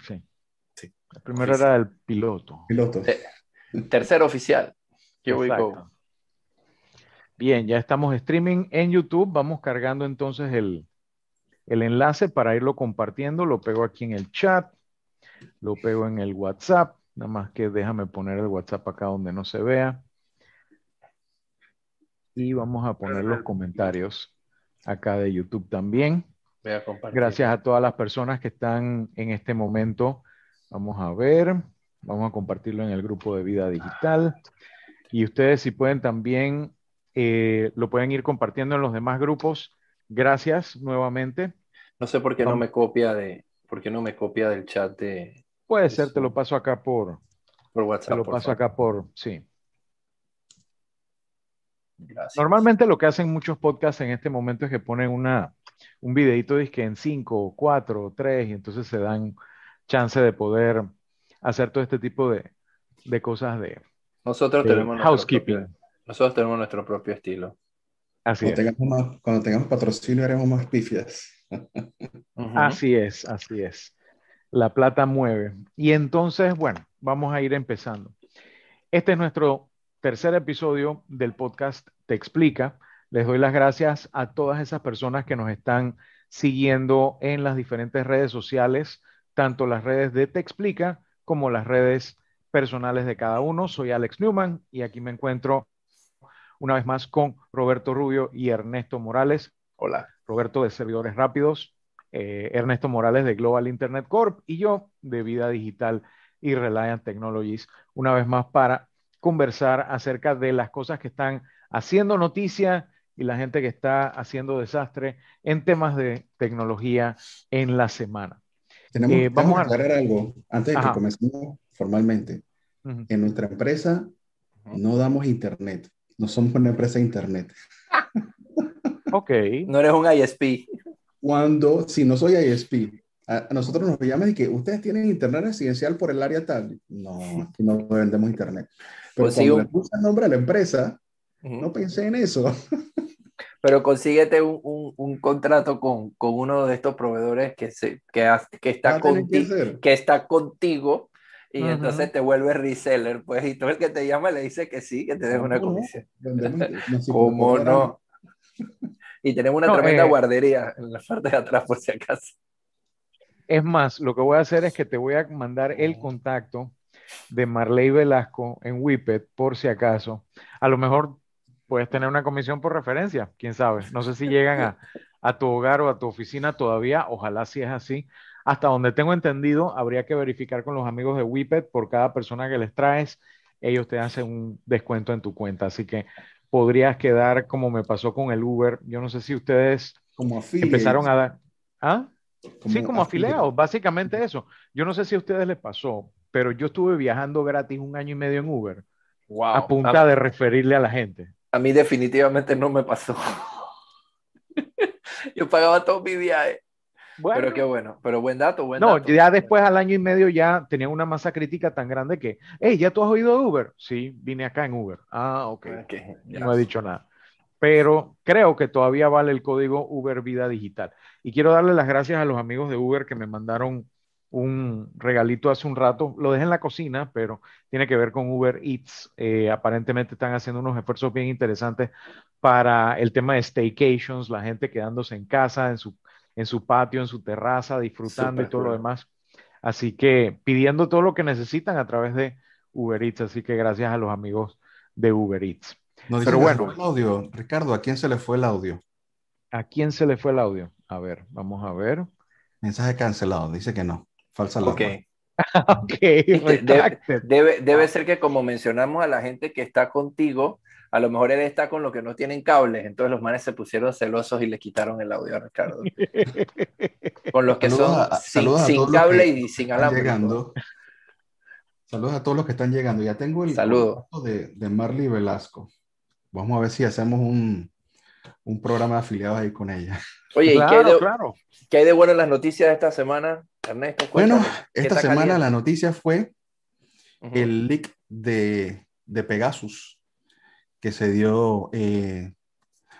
Sí. Sí. El primero era el piloto. Piloto. Eh, tercero oficial. Here we go. Bien, ya estamos streaming en YouTube. Vamos cargando entonces el, el enlace para irlo compartiendo. Lo pego aquí en el chat. Lo pego en el WhatsApp. Nada más que déjame poner el WhatsApp acá donde no se vea. Y vamos a poner los comentarios acá de YouTube también. Voy a compartir. Gracias a todas las personas que están en este momento. Vamos a ver, vamos a compartirlo en el grupo de vida digital. Y ustedes si pueden también, eh, lo pueden ir compartiendo en los demás grupos. Gracias nuevamente. No sé por qué no me copia de, por qué no me copia del chat de Puede ser, te lo paso acá por, por te WhatsApp. lo por paso favor. acá por, sí. Gracias. Normalmente lo que hacen muchos podcasts en este momento es que ponen una, un videito que en 5, 4, 3 y entonces se dan chance de poder hacer todo este tipo de, de cosas de, Nosotros de tenemos nuestro housekeeping. propio- nosotros tenemos nuestro propio estilo. Así Cuando es. tengamos, más- cuando tengamos patrocinio, haremos más pifias. Ujú. Así es, así es. La plata mueve. Y entonces, bueno, vamos a ir empezando. Este es nuestro tercer episodio del podcast Te Explica. Les doy las gracias a todas esas personas que nos están siguiendo en las diferentes redes sociales, tanto las redes de Te Explica como las redes personales de cada uno. Soy Alex Newman y aquí me encuentro una vez más con Roberto Rubio y Ernesto Morales. Hola. Roberto de Servidores Rápidos, eh, Ernesto Morales de Global Internet Corp y yo de Vida Digital y Reliant Technologies, una vez más para conversar acerca de las cosas que están haciendo noticia y la gente que está haciendo desastre en temas de tecnología en la semana. Tenemos, Eh, vamos a aclarar algo antes de Ajá. que comencemos formalmente. Ujú. En nuestra empresa no damos internet. No somos una empresa de internet. Ok, No eres un ISP. Cuando, si no soy ISP, a, nosotros nos llaman y que ustedes tienen internet residencial por el área tal. No, aquí no vendemos internet. Pero Consigue cuando un- le puse el nombre a la empresa, Ujú. no pensé en eso. Pero consíguete un, un- un contrato con, con uno de estos proveedores que, se, que, que, está que conti- ser. que está contigo y Ujú. entonces te vuelve reseller, pues, y todo el que te llama le dice que sí, que te deja una comisión. ¿Cómo no? Y tenemos una No, tremenda eh, guardería en la parte de atrás, por si acaso. es más, lo que voy a hacer es que te voy a mandar el contacto de Marley Velasco en Whippet, por si acaso. A lo mejor puedes tener una comisión por referencia, quién sabe. No sé si llegan a, a tu hogar o a tu oficina todavía, ojalá si es así. Hasta donde tengo entendido, habría que verificar con los amigos de Whippet por cada persona que les traes, ellos te hacen un descuento en tu cuenta. Así que podrías quedar como me pasó con el Uber. Yo no sé si ustedes Como empezaron a dar... ¿Ah? sí, como afiliados, básicamente eso. Yo no sé si a ustedes les pasó, pero yo estuve viajando gratis un año y medio en Uber Wow. a punta de referirle a la gente. A mí definitivamente no me pasó. Yo pagaba todo mi viaje. Bueno, Pero qué bueno, pero buen dato, buen no, dato. ya después al año y medio ya tenía una masa crítica tan grande que, hey, ¿ya tú has oído de Uber? Sí, vine acá en Uber. Ah, ok. Ok, ya. No he dicho nada. Pero creo que todavía vale el código Uber Vida Digital. Y quiero darle las gracias a los amigos de Uber que me mandaron un regalito hace un rato. Lo dejé en la cocina, pero tiene que ver con Uber Eats. Eh, aparentemente están haciendo unos esfuerzos bien interesantes para el tema de staycations, la gente quedándose en casa, en su, en su patio, en su terraza, disfrutando y todo lo demás. Así que pidiendo todo lo que necesitan a través de Uber Eats. Así que gracias a los amigos de Uber Eats. Nos Pero bueno. el audio. Ricardo, ¿a quién se le fue el audio? ¿A quién se le fue el audio? A ver, vamos a ver. Mensaje cancelado. Dice que no. Falsa alarma. Ok, Debe, retracted. debe, debe ser que como mencionamos a la gente que está contigo, a lo mejor él está con los que no tienen cables, entonces los manes se pusieron celosos y le quitaron el audio a Ricardo. Con los que Saludos son a- sin, cable y sin alambre. llegando. Saludos a todos los que están llegando. Ya tengo el contacto de, de Marley Velasco. Vamos a ver si hacemos un, un programa de afiliados ahí con ella. Oye, ¿y qué hay, de, claro. qué hay de bueno en las noticias de esta semana, Ernesto? Bueno, Cuéntame, ¿qué esta semana caliente? la noticia fue el leak de, de Pegasus que se dio eh,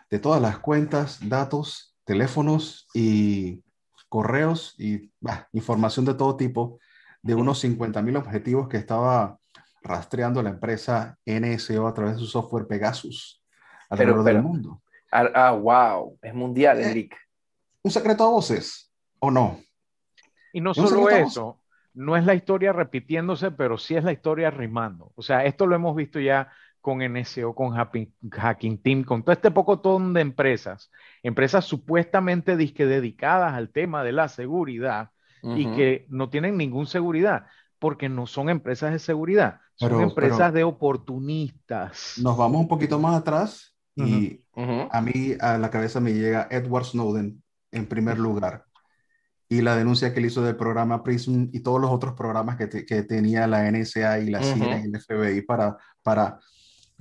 de todas las cuentas, datos, teléfonos y correos y información de todo tipo de unos 50 mil objetivos que estaba rastreando la empresa NSO a través de su software Pegasus alrededor del mundo. Ah, ah, wow, es mundial el eh, Un secreto a voces, ¿o no? Y no solo eso, no es la historia repitiéndose, pero sí es la historia rimando. O sea, esto lo hemos visto ya con NSO, con Hacking Team, con todo este poco ton de empresas, empresas supuestamente dedicadas al tema de la seguridad y que no tienen ninguna seguridad, porque no son empresas de seguridad, son empresas de oportunistas. Nos vamos un poquito más atrás y a mí a la cabeza me llega Edward Snowden en primer lugar y la denuncia que él hizo del programa PRISM y todos los otros programas que, que tenía la NSA y la CIA y el FBI para, para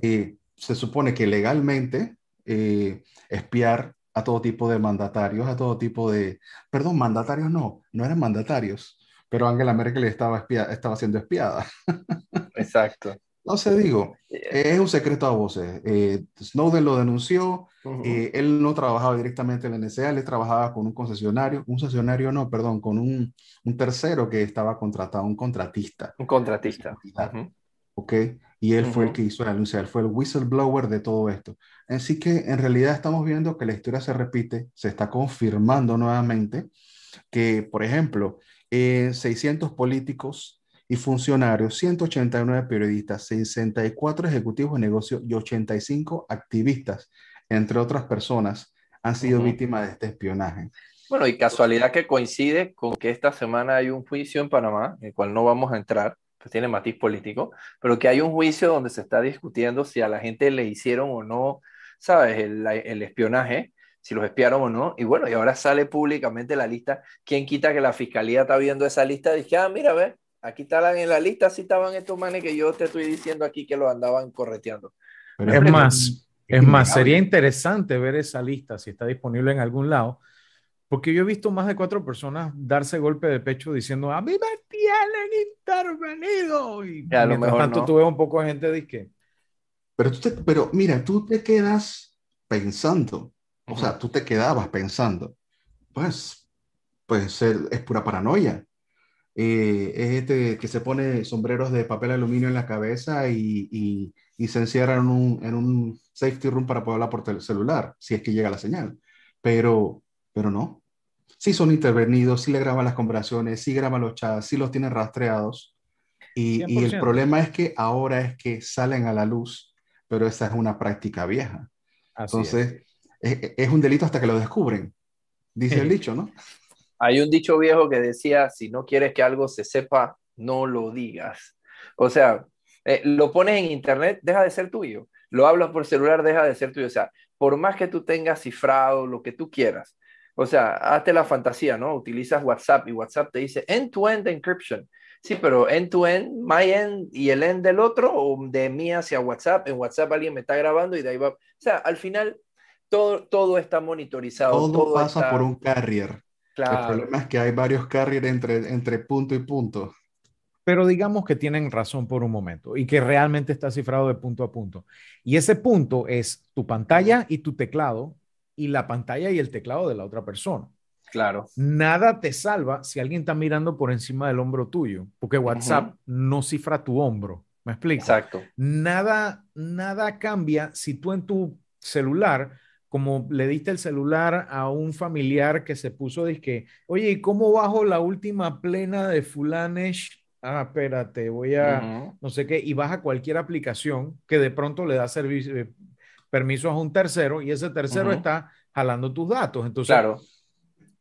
eh, se supone que legalmente eh, espiar a todo tipo de mandatarios, a todo tipo de, perdón, mandatarios no, no eran mandatarios, pero Angela Merkel estaba, espía, estaba siendo espiada. Exacto. No sé, digo, es un secreto a voces. Eh, Snowden lo denunció, él no trabajaba directamente en la NSA, él trabajaba con un concesionario, un concesionario no, perdón, con un, un tercero que estaba contratado, un contratista. Un contratista. ¿Ok? y él fue el que hizo la denuncia, él fue el whistleblower de todo esto. Así que en realidad estamos viendo que la historia se repite, se está confirmando nuevamente que, por ejemplo, 600 políticos y funcionarios, 189 periodistas, 64 ejecutivos de negocio y 85 activistas, entre otras personas, han sido víctimas de este espionaje. Bueno, y casualidad que coincide con que esta semana hay un juicio en Panamá, en el cual no vamos a entrar, tiene matiz político, pero que hay un juicio donde se está discutiendo si a la gente le hicieron o no, ¿sabes? El, el espionaje, si los espiaron o no. Y bueno, y ahora sale públicamente la lista. ¿Quién quita que la fiscalía está viendo esa lista? Dije, ah, mira, ve, aquí estaban en la lista, sí estaban estos manes que yo te estoy diciendo aquí que lo andaban correteando. es más, es más, sería interesante ver esa lista si está disponible en algún lado porque yo he visto más de cuatro personas darse golpe de pecho diciendo, a mí me tienen intervenido. Y a lo mejor tanto tuve un poco de gente de que... Pero, tú pero mira, tú te quedas pensando, o sea, tú te quedabas pensando, pues, pues es pura paranoia. Eh, es este que se pone sombreros de papel aluminio en la cabeza y, y, y se encierra en un, en un, safety room para poder hablar por celular, si es que llega la señal. Pero, pero no, sí son intervenidos, sí le graban las conversaciones, sí graban los chats, sí los tienen rastreados. Y, y, el problema es que ahora es que salen a la luz, pero esa es una práctica vieja. Entonces, es. un delito hasta que lo descubren, dice el dicho, ¿no? Hay un dicho viejo que decía, si no quieres que algo se sepa, no lo digas. O sea, eh, lo pones en internet, deja de ser tuyo. Lo hablas por celular, deja de ser tuyo. O sea, por más que tú tengas cifrado, lo que tú quieras, o sea, hazte la fantasía, ¿no? Utilizas WhatsApp y WhatsApp te dice end-to-end encryption. Sí, pero end-to-end, my end y el end del otro, o de mí hacia WhatsApp. En WhatsApp alguien me está grabando y de ahí va. O sea, al final todo, todo está monitorizado. Todo, pasa por un carrier. Claro. El problema es que hay varios carriers entre, entre punto y punto. Pero digamos que tienen razón por un momento y que realmente está cifrado de punto a punto. Y ese punto es tu pantalla y tu teclado y la pantalla y el teclado de la otra persona. Claro. Nada te salva si alguien está mirando por encima del hombro tuyo, porque WhatsApp no cifra tu hombro. ¿Me explico? Exacto. Nada, nada cambia si tú en tu celular, como le diste el celular a un familiar que se puso que, oye, ¿y cómo bajo la última plena de Fulanesh? Ah, espérate, voy a, no sé qué, y baja cualquier aplicación que de pronto le da servicio, eh, permisos a un tercero y ese tercero está jalando tus datos. Entonces, claro.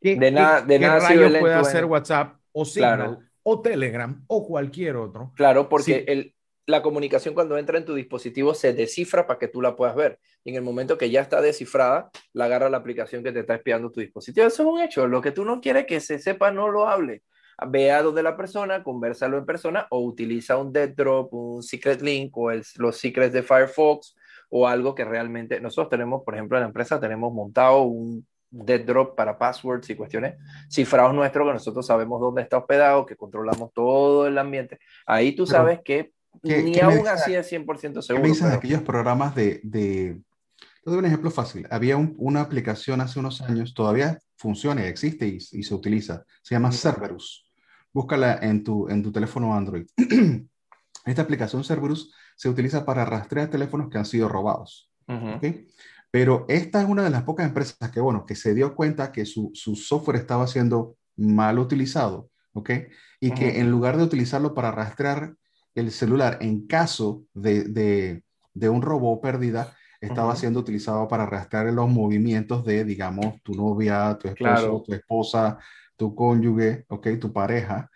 ¿qué, de nada, de nada puede hacer WhatsApp o Signal o Telegram o cualquier otro? Claro, porque el, la comunicación cuando entra en tu dispositivo se descifra para que tú la puedas ver. Y en el momento que ya está descifrada, la agarra la aplicación que te está espiando tu dispositivo. Eso es un hecho. Lo que tú no quieres que se sepa, no lo hable. Vea donde la persona, conversalo en persona o utiliza un dead drop, un secret link o los secrets de Firefox o algo que realmente nosotros tenemos, por ejemplo, en la empresa tenemos montado un dead drop para passwords y cuestiones cifrados nuestros que nosotros sabemos dónde está hospedado, que controlamos todo el ambiente. Ahí tú sabes que ni aún así es 100% seguro. ¿Qué me aquellos programas de, de, Te doy un ejemplo fácil. Había una aplicación hace unos años, todavía funciona, existe y, y se utiliza. Se llama Cerberus. Búscala en tu, en tu teléfono Android. Esta aplicación Cerberus se utiliza para rastrear teléfonos que han sido robados. Pero esta es una de las pocas empresas que, bueno, que se dio cuenta que su, su software estaba siendo mal utilizado, ¿ok? Y que en lugar de utilizarlo para rastrear el celular en caso de, de, de un robo o pérdida, estaba siendo utilizado para rastrear los movimientos de, digamos, tu novia, tu esposo, tu esposa, tu cónyuge, ¿ok? Tu pareja.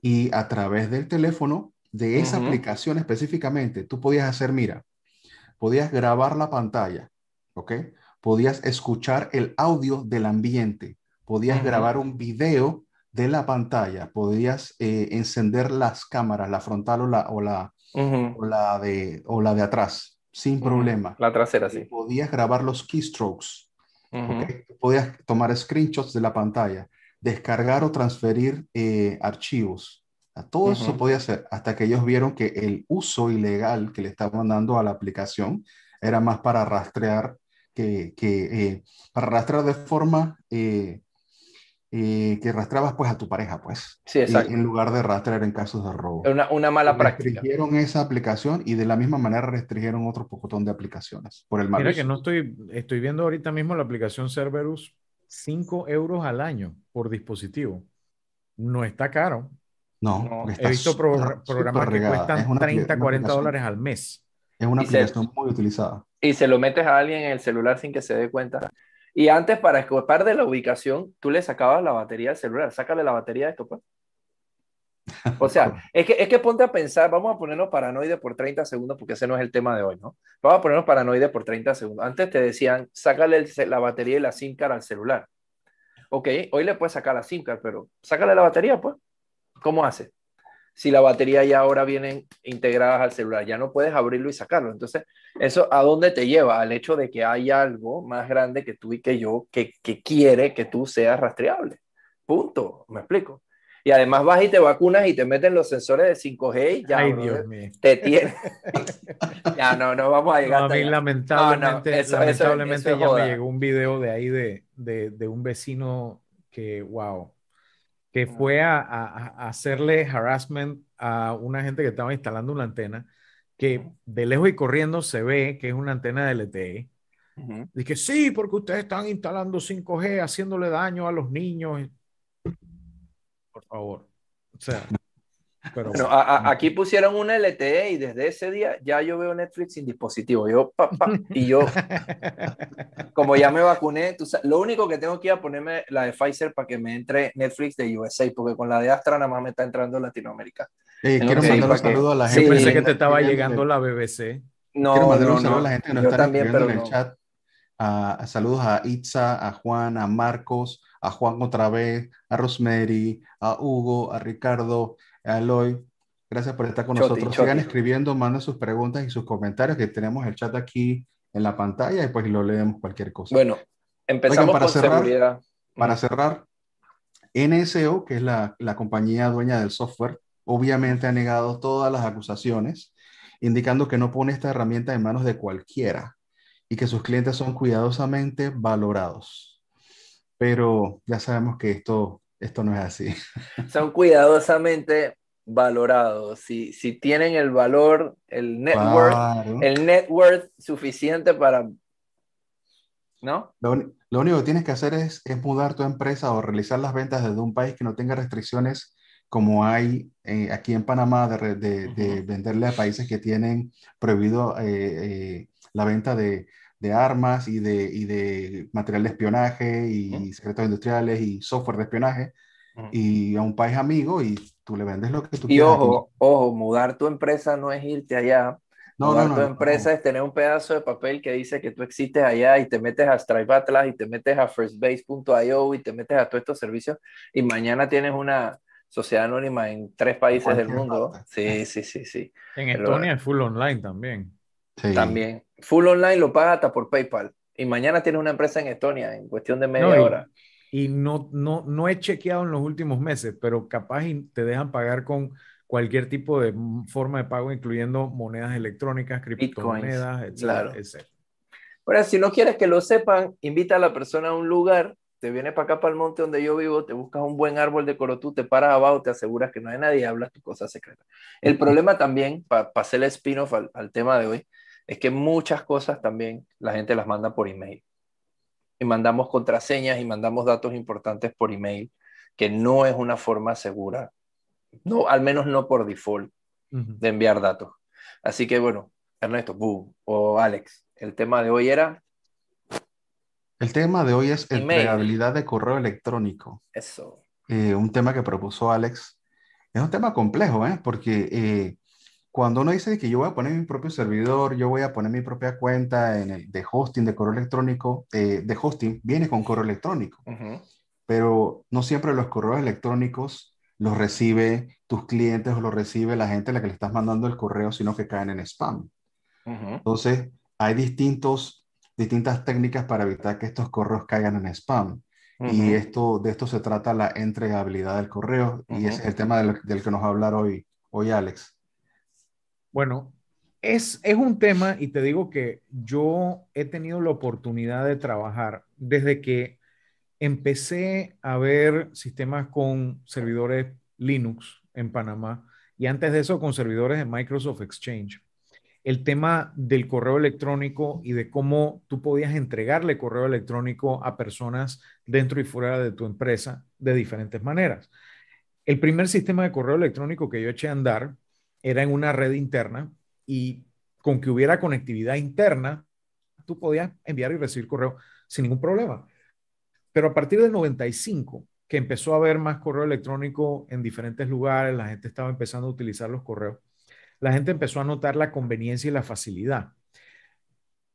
Y a través del teléfono, de esa aplicación específicamente, tú podías hacer, mira, podías grabar la pantalla, ¿ok? Podías escuchar el audio del ambiente, podías grabar un video de la pantalla, podías eh, encender las cámaras, la frontal o la, o la, o la, de, o la de atrás, sin problema. La trasera, sí. Podías grabar los keystrokes, podías tomar screenshots de la pantalla, descargar o transferir eh, archivos. Todo eso podía hacer hasta que ellos vieron que el uso ilegal que le estaban dando a la aplicación era más para rastrear que, que eh, para rastrear de forma eh, eh, que rastreabas pues a tu pareja, pues. Sí, exacto. en lugar de rastrear en casos de robo. Una, una mala práctica. Restringieron esa aplicación y de la misma manera restringieron otro pocotón de aplicaciones por el mal Mira que no estoy, estoy viendo ahorita mismo la aplicación Cerberus, 5 euros al año por dispositivo. No está caro. No, he visto programas que cuestan 30, 40 dólares al mes. Es una aplicación muy utilizada. Y se lo metes a alguien en el celular sin que se dé cuenta. Y antes, para escapar de la ubicación, tú le sacabas la batería al celular. Sácale la batería de esto, pues. O sea, es que, es que ponte a pensar, vamos a ponernos paranoide por 30 segundos, porque ese no es el tema de hoy, ¿no? Vamos a ponernos paranoide por 30 segundos. Antes te decían, sácale la batería y la SIM card al celular. Ok, hoy le puedes sacar la SIM card, pero sácale la batería, pues. ¿Cómo hace? Si la batería ya ahora vienen integradas al celular, ya no puedes abrirlo y sacarlo. Entonces, ¿eso a dónde te lleva? Al hecho de que hay algo más grande que tú y que yo que, que quiere que tú seas rastreable. Punto. ¿Me explico? Y además vas y te vacunas y te meten los sensores de 5G y ya Ay, Dios mío. te tiene. ya no, no vamos a llegar. a mí, lamentablemente, lamentablemente ya me llegó un video de ahí de, de, de un vecino que, wow, que fue a, hacerle harassment a una gente que estaba instalando una antena, que de lejos y corriendo se ve que es una antena de LTE. Dije, sí, porque ustedes están instalando 5G, haciéndole daño a los niños. Por favor. O sea, pero, aquí pusieron un LTE y desde ese día ya yo veo Netflix sin dispositivo. Yo, y yo, como ya me vacuné, lo único que tengo que ir a ponerme la de Pfizer para que me entre Netflix de USA, porque con la de Astra nada más me está entrando Latinoamérica. quiero mandar un saludo a la gente. pensé que te estaba llegando la BBC. No, quiero mandar un saludo a la gente que nos está escribiendo en el chat. A, saludos a Itza, a Juan, a Marcos, a Juan otra vez, a Rosemary, a Hugo, a Ricardo, Aloy, gracias por estar con nosotros. Sigan escribiendo, manden sus preguntas y sus comentarios, que tenemos el chat aquí en la pantalla y pues lo leemos cualquier cosa. Bueno, empezamos para con cerrar, seguridad. Para cerrar, NSO, que es la, la compañía dueña del software, obviamente ha negado todas las acusaciones, indicando que no pone esta herramienta en manos de cualquiera y que sus clientes son cuidadosamente valorados. Pero ya sabemos que esto esto no es así. Son cuidadosamente valorados. Si, si tienen el valor, el net, worth, el net worth suficiente para... ¿No? Lo, único que tienes que hacer es, es, mudar tu empresa o realizar las ventas desde un país que no tenga restricciones como hay eh, aquí en Panamá de, de, venderle a países que tienen prohibido eh, eh, la venta de, de armas y de, y de material de espionaje y secretos industriales y software de espionaje y a un país amigo y tú le vendes lo que tú y quieras. Y ojo, ojo, mudar tu empresa no es irte allá. No, mudar no, tu empresa es tener un pedazo de papel que dice que tú existes allá y te metes a Stripe Atlas y te metes a firstbase.io y te metes a todos estos servicios y mañana tienes una sociedad anónima en tres países del mundo. Sí, sí, sí, sí. En Estonia es full online también. También. Full online lo paga hasta por PayPal. Y mañana tienes una empresa en Estonia en cuestión de media hora. Y no, no, no he chequeado en los últimos meses, pero capaz te dejan pagar con cualquier tipo de forma de pago, incluyendo monedas electrónicas, criptomonedas, etcétera, Pero si no quieres que lo sepan, invita a la persona a un lugar, te vienes para acá, para el monte donde yo vivo, te buscas un buen árbol de corotú, te paras abajo, te aseguras que no hay nadie hablas tu cosa secreta. El problema también, para hacer el spin-off al, al tema de hoy, es que muchas cosas también la gente las manda por email. Y mandamos contraseñas y mandamos datos importantes por email, que no es una forma segura, no, al menos no por default, de enviar datos. Así que bueno, Ernesto, o Alex, el tema de hoy era... El tema de hoy es entregabilidad de correo electrónico. Eso. Eh, un tema que propuso Alex. Es un tema complejo, ¿eh? porque eh, cuando uno dice que yo voy a poner mi propio servidor, yo voy a poner mi propia cuenta en el, de hosting de correo electrónico, eh, de hosting, viene con correo electrónico. Pero no siempre los correos electrónicos los recibe tus clientes o los recibe la gente a la que le estás mandando el correo, sino que caen en spam. Entonces, hay distintos, distintas técnicas para evitar que estos correos caigan en spam. Y esto, de esto se trata la entregabilidad del correo. Y ese es el tema del, del, que nos va a hablar hoy, hoy Alex. Bueno, es, es un tema y te digo que yo he tenido la oportunidad de trabajar desde que empecé a ver sistemas con servidores Linux en Panamá y antes de eso con servidores de Microsoft Exchange el tema del correo electrónico y de cómo tú podías entregarle correo electrónico a personas dentro y fuera de tu empresa de diferentes maneras. El primer sistema de correo electrónico que yo eché a andar era en una red interna y con que hubiera conectividad interna, tú podías enviar y recibir correo sin ningún problema. Pero a partir del 95, que empezó a haber más correo electrónico en diferentes lugares, la gente estaba empezando a utilizar los correos la gente empezó a notar la conveniencia y la facilidad.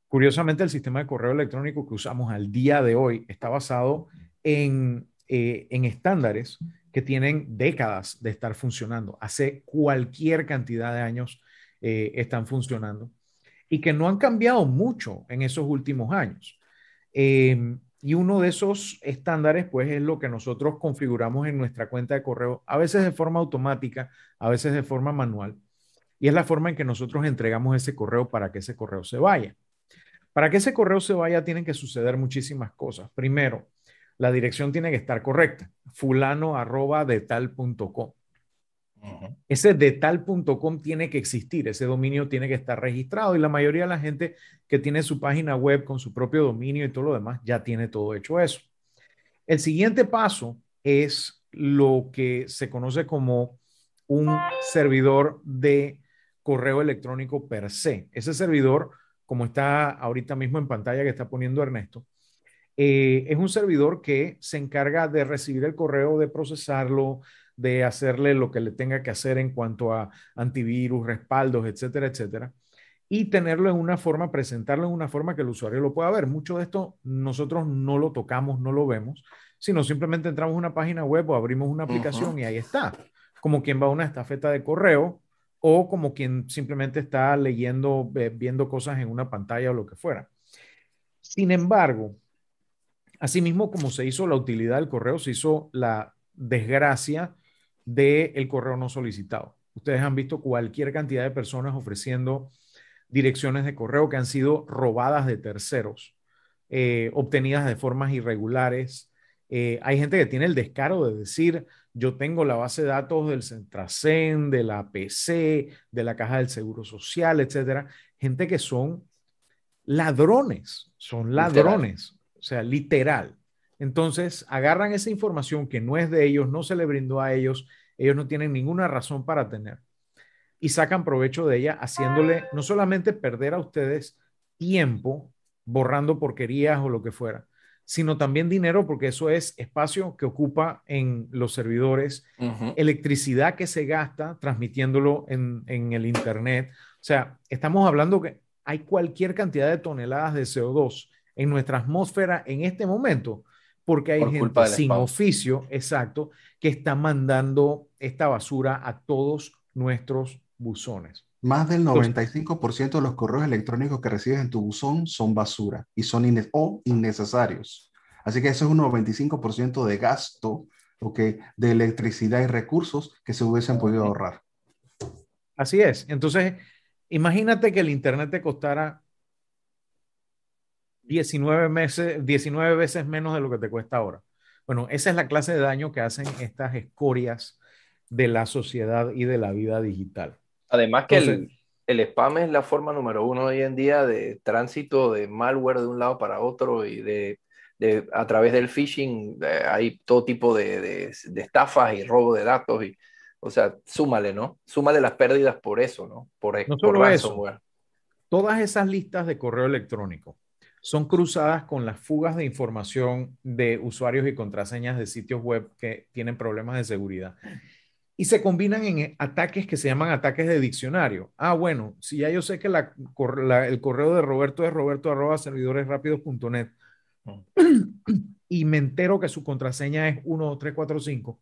Curiosamente, el sistema de correo electrónico que usamos al día de hoy está basado en, eh, estándares que tienen décadas de estar funcionando. Hace cualquier cantidad de años eh, están funcionando y que no han cambiado mucho en esos últimos años. Em, y uno de esos estándares, pues, es lo que nosotros configuramos en nuestra cuenta de correo, a veces de forma automática, a veces de forma manual. Y es la forma en que nosotros entregamos ese correo para que ese correo se vaya. Para que ese correo se vaya tienen que suceder muchísimas cosas. Primero, la dirección tiene que estar correcta. Fulano arroba de. Ese de tal.com tiene que existir, ese dominio tiene que estar registrado y la mayoría de la gente que tiene su página web con su propio dominio y todo lo demás ya tiene todo hecho eso. El siguiente paso es lo que se conoce como un servidor de correo electrónico per se. Ese servidor, como está ahorita mismo en pantalla que está poniendo Ernesto, eh, es un servidor que se encarga de recibir el correo, de procesarlo, de hacerle lo que le tenga que hacer en cuanto a antivirus, respaldos, etcétera, etcétera, y tenerlo en una forma, presentarlo en una forma que el usuario lo pueda ver. Mucho de esto nosotros no lo tocamos, no lo vemos, sino simplemente entramos a una página web o abrimos una aplicación y ahí está, como quien va a una estafeta de correo o como quien simplemente está leyendo, viendo cosas en una pantalla o lo que fuera. Sin embargo, asimismo como se hizo la utilidad del correo, se hizo la desgracia del correo no solicitado. Ustedes han visto cualquier cantidad de personas ofreciendo direcciones de correo que han sido robadas de terceros, eh, obtenidas de formas irregulares. Eh, hay gente que tiene el descaro de decir, yo tengo la base de datos del Centracen, de la PC, de la Caja del Seguro Social, etcétera. Gente que son ladrones, son ladrones, o sea, literal. Entonces, agarran esa información que no es de ellos, no se le brindó a ellos, ellos no tienen ninguna razón para tener y sacan provecho de ella haciéndole no solamente perder a ustedes tiempo borrando porquerías o lo que fuera, sino también dinero, porque eso es espacio que ocupa en los servidores, electricidad que se gasta transmitiéndolo en, el Internet. O sea, estamos hablando que hay cualquier cantidad de toneladas de CO2 en nuestra atmósfera en este momento, porque hay gente sin oficio, exacto, que está mandando esta basura a todos nuestros buzones. Más del 95% de los correos electrónicos que recibes en tu buzón son basura y son o innecesarios. Así que eso es un 95% de gasto de electricidad y recursos que se hubiesen podido ahorrar. Así es. Entonces, imagínate que el Internet te costara 19, meses, 19 veces menos de lo que te cuesta ahora. Bueno, esa es la clase de daño que hacen estas escorias de la sociedad y de la vida digital. Además que el, el, spam es la forma número uno hoy en día de tránsito de malware de un lado para otro y de, de a través del phishing eh, hay todo tipo de, de, estafas y robo de datos y o sea, súmale, ¿no? Súmale las pérdidas por eso, ¿no? Por, no solo eso, todas esas listas de correo electrónico son cruzadas con las fugas de información de usuarios y contraseñas de sitios web que tienen problemas de seguridad. Y se combinan en ataques que se llaman ataques de diccionario. Ah, bueno, si ya yo sé que la, el correo de Roberto es roberto arroba servidoresrápidos.net y me entero que su contraseña es 1235,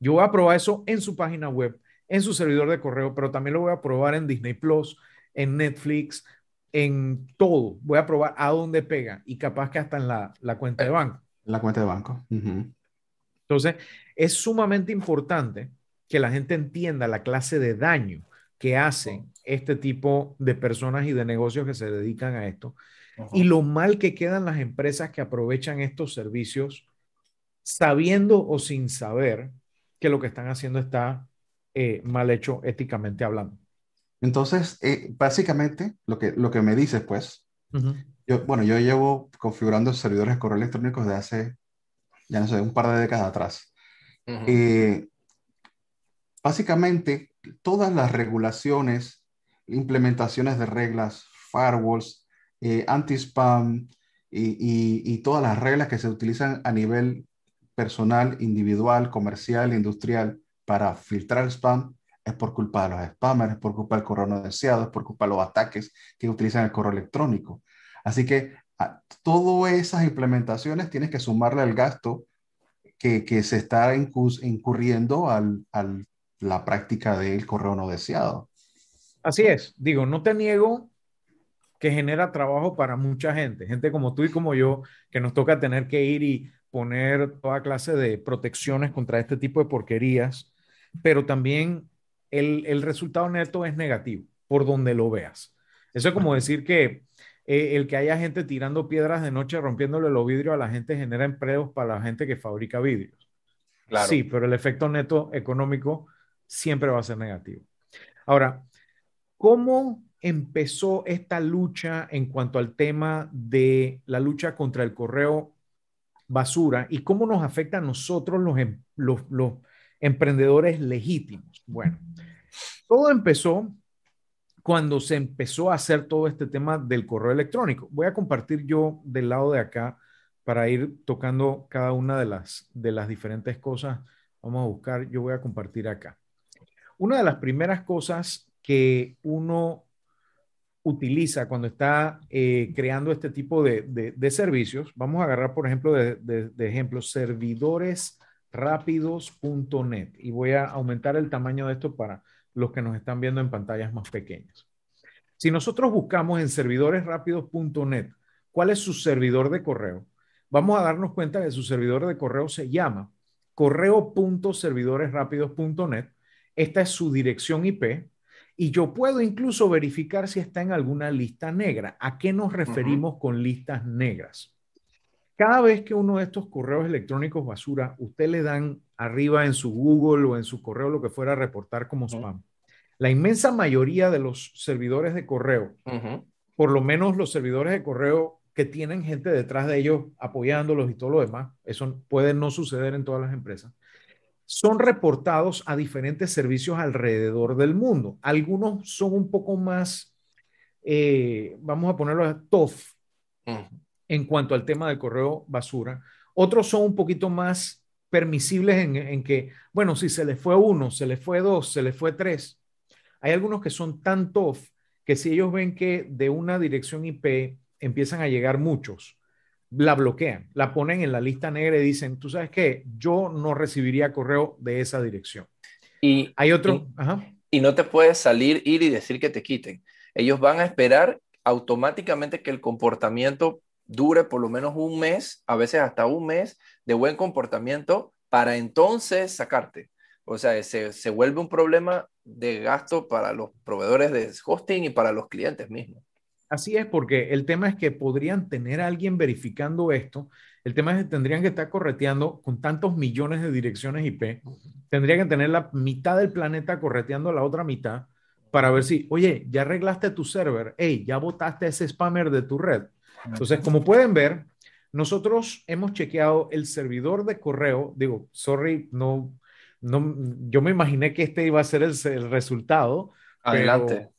yo voy a probar eso en su página web, en su servidor de correo, pero también lo voy a probar en Disney Plus, en Netflix, en todo. Voy a probar a dónde pega y capaz que hasta en la, la cuenta de banco. La cuenta de banco. Entonces, es sumamente importante que la gente entienda la clase de daño que hacen este tipo de personas y de negocios que se dedican a esto y lo mal que quedan las empresas que aprovechan estos servicios sabiendo o sin saber que lo que están haciendo está eh, mal hecho éticamente hablando. Entonces, eh, básicamente, lo que, lo que me dices, pues, yo, bueno, yo llevo configurando servidores de correo electrónico desde hace, ya no sé, un par de décadas atrás. Eh, básicamente, todas las regulaciones, implementaciones de reglas, firewalls, anti-spam y, y, y, todas las reglas que se utilizan a nivel personal, individual, comercial, industrial para filtrar spam es por culpa de los spammers, por culpa del correo no deseado, es por culpa de los ataques que utilizan el correo electrónico. Así que a todas esas implementaciones tienes que sumarle el gasto que, que se está incurriendo a al, la práctica del correo no deseado. Así es, digo, no te niego que genera trabajo para mucha gente, gente como tú y como yo, que nos toca tener que ir y poner toda clase de protecciones contra este tipo de porquerías, pero también el, el resultado neto es negativo, por donde lo veas. Eso es como decir que eh, el que haya gente tirando piedras de noche, rompiéndole los vidrios a la gente, genera empleos para la gente que fabrica vidrios. Claro. Sí, pero el efecto neto económico siempre va a ser negativo. Ahora, ¿cómo empezó esta lucha en cuanto al tema de la lucha contra el correo basura y cómo nos afecta a nosotros los, em, los, los emprendedores legítimos. Bueno, todo empezó cuando se empezó a hacer todo este tema del correo electrónico. Voy a compartir yo del lado de acá para ir tocando cada una de las, de las diferentes cosas. Vamos a buscar, yo voy a compartir acá. Una de las primeras cosas que uno utiliza cuando está eh, creando este tipo de, de, servicios, vamos a agarrar, por ejemplo, de, de ejemplo, servidoresrápidos.net y voy a aumentar el tamaño de esto para los que nos están viendo en pantallas más pequeñas. Si nosotros buscamos en servidoresrápidos.net cuál es su servidor de correo, vamos a darnos cuenta que su servidor de correo se llama correo.servidoresrápidos.net. Esta es su dirección IP y yo puedo incluso verificar si está en alguna lista negra. ¿A qué nos referimos con listas negras? Cada vez que uno de estos correos electrónicos basura, usted le dan arriba en su Google o en su correo lo que fuera a reportar como spam. La inmensa mayoría de los servidores de correo, por lo menos los servidores de correo que tienen gente detrás de ellos apoyándolos y todo lo demás, eso puede no suceder en todas las empresas, son reportados a diferentes servicios alrededor del mundo. Algunos son un poco más, eh, vamos a ponerlo a TOF en cuanto al tema del correo basura. Otros son un poquito más permisibles en, en, que, bueno, si se le fue uno, se le fue dos, se le fue tres. Hay algunos que son tan TOF que si ellos ven que de una dirección IP empiezan a llegar muchos, la bloquean, la ponen en la lista negra y dicen, tú sabes qué, yo no recibiría correo de esa dirección. Y hay otro... Y, no te puedes salir, ir y decir que te quiten. Ellos van a esperar automáticamente que el comportamiento dure por lo menos un mes, a veces hasta un mes de buen comportamiento para entonces sacarte. O sea, se, se vuelve un problema de gasto para los proveedores de hosting y para los clientes mismos. Así es, porque el tema es que podrían tener a alguien verificando esto. El tema es que tendrían que estar correteando con tantos millones de direcciones IP. Tendrían que tener la mitad del planeta correteando la otra mitad para ver si, oye, ya arreglaste tu server, hey, ya botaste ese spammer de tu red. Entonces, como pueden ver, nosotros hemos chequeado el servidor de correo. Digo, sorry, no, no, yo me imaginé que este iba a ser el, el resultado. Adelante.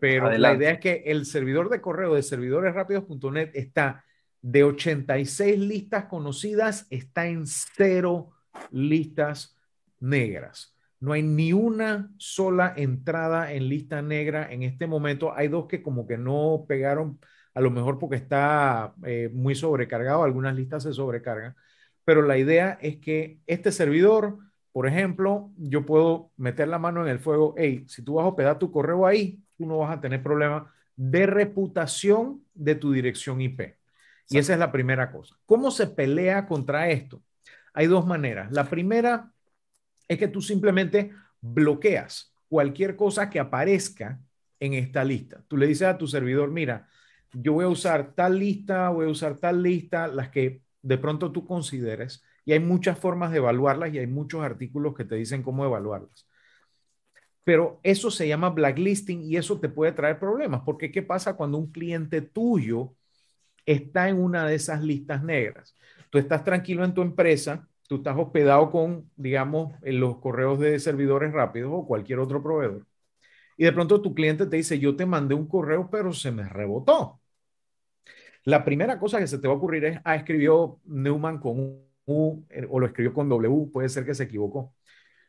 Pero, la idea es que el servidor de correo de servidoresrápidos.net está de 86 listas conocidas, está en cero listas negras. No hay ni una sola entrada en lista negra en este momento. Hay dos que como que no pegaron, a lo mejor porque está eh, muy sobrecargado, algunas listas se sobrecargan, pero la idea es que este servidor, por ejemplo, yo puedo meter la mano en el fuego, hey, si tú vas a hospedar tu correo ahí, tú no vas a tener problema de reputación de tu dirección IP. Y esa es la primera cosa. ¿Cómo se pelea contra esto? Hay dos maneras. La primera es que tú simplemente bloqueas cualquier cosa que aparezca en esta lista. Tú le dices a tu servidor, mira, yo voy a usar tal lista, voy a usar tal lista, las que de pronto tú consideres, y hay muchas formas de evaluarlas y hay muchos artículos que te dicen cómo evaluarlas. Pero eso se llama blacklisting y eso te puede traer problemas, porque ¿qué pasa cuando un cliente tuyo está en una de esas listas negras? Tú estás tranquilo en tu empresa, tú estás hospedado con, digamos, en los correos de servidores rápidos o cualquier otro proveedor. Y de pronto tu cliente te dice, yo te mandé un correo, pero se me rebotó. La primera cosa que se te va a ocurrir es, ah, escribió Neumann con U eh, o lo escribió con W, puede ser que se equivocó.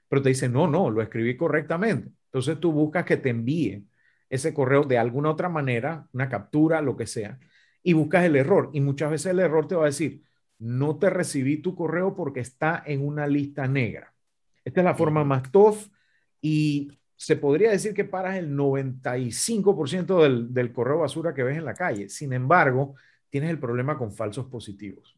Pero te dice, no, no, lo escribí correctamente. Entonces tú buscas que te envíe ese correo de alguna otra manera, una captura, lo que sea, y buscas el error. Y muchas veces el error te va a decir, no te recibí tu correo porque está en una lista negra. Esta es la forma más tough y se podría decir que paras el 95% del, del correo basura que ves en la calle. Sin embargo, tienes el problema con falsos positivos.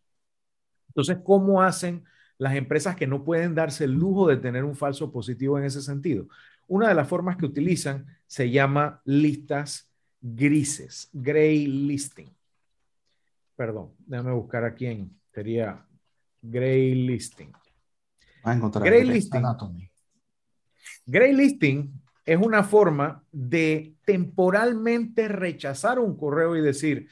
Entonces, ¿cómo hacen las empresas que no pueden darse el lujo de tener un falso positivo en ese sentido? Una de las formas que utilizan se llama listas grises, gray listing. Perdón, déjame buscar aquí en Sería gray listing. a encontrar gray listing. Gray listing es una forma de temporalmente rechazar un correo y decir,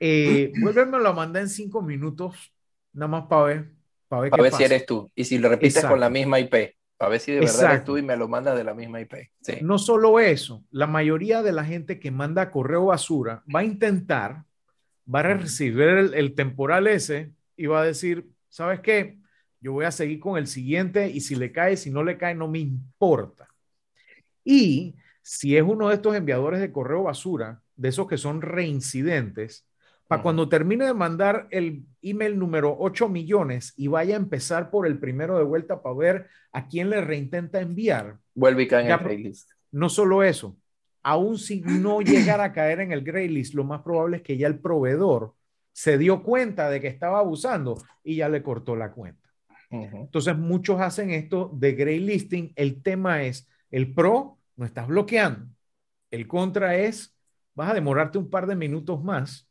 eh, vuélveme a mandar en cinco minutos, nada más para ver. Para ver, ver si eres tú. Y si lo repites con la misma IP. Para ver si de verdad eres tú y me lo mandas de la misma IP. No solo eso, la mayoría de la gente que manda correo basura va a intentar va a recibir el, temporal ese y va a decir, ¿sabes qué? Yo voy a seguir con el siguiente y si le cae, si no le cae, no me importa. Y si es uno de estos enviadores de correo basura, de esos que son reincidentes, para cuando termine de mandar el email número 8 millones y vaya a empezar por el primero de vuelta para ver a quién le reintenta enviar. Vuelve y cae en el playlist. No solo eso, aún si no llegara a caer en el gray list, lo más probable es que ya el proveedor se dio cuenta de que estaba abusando y ya le cortó la cuenta. Entonces, muchos hacen esto de gray listing. El tema es, el pro no estás bloqueando. El contra es, vas a demorarte un par de minutos más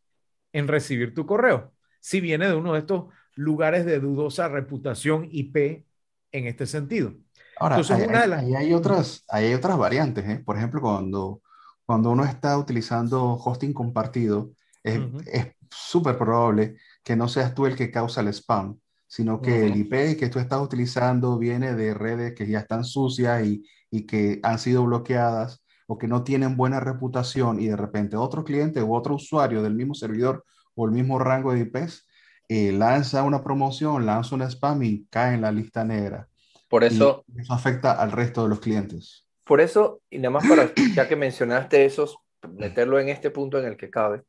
en recibir tu correo. Si viene de uno de estos lugares de dudosa reputación IP en este sentido. Ahora, hay, otras, hay otras variantes. ¿eh? Por ejemplo, cuando, cuando uno está utilizando hosting compartido, es súper probable que no seas tú el que causa el spam, sino que el IP que tú estás utilizando viene de redes que ya están sucias y, y que han sido bloqueadas o que no tienen buena reputación y de repente otro cliente u otro usuario del mismo servidor o el mismo rango de IPs eh, lanza una promoción, lanza un spam y cae en la lista negra. Por eso, eso afecta al resto de los clientes. Por eso, y nada más para, ya que mencionaste esos, meterlo en este punto en el que cabe,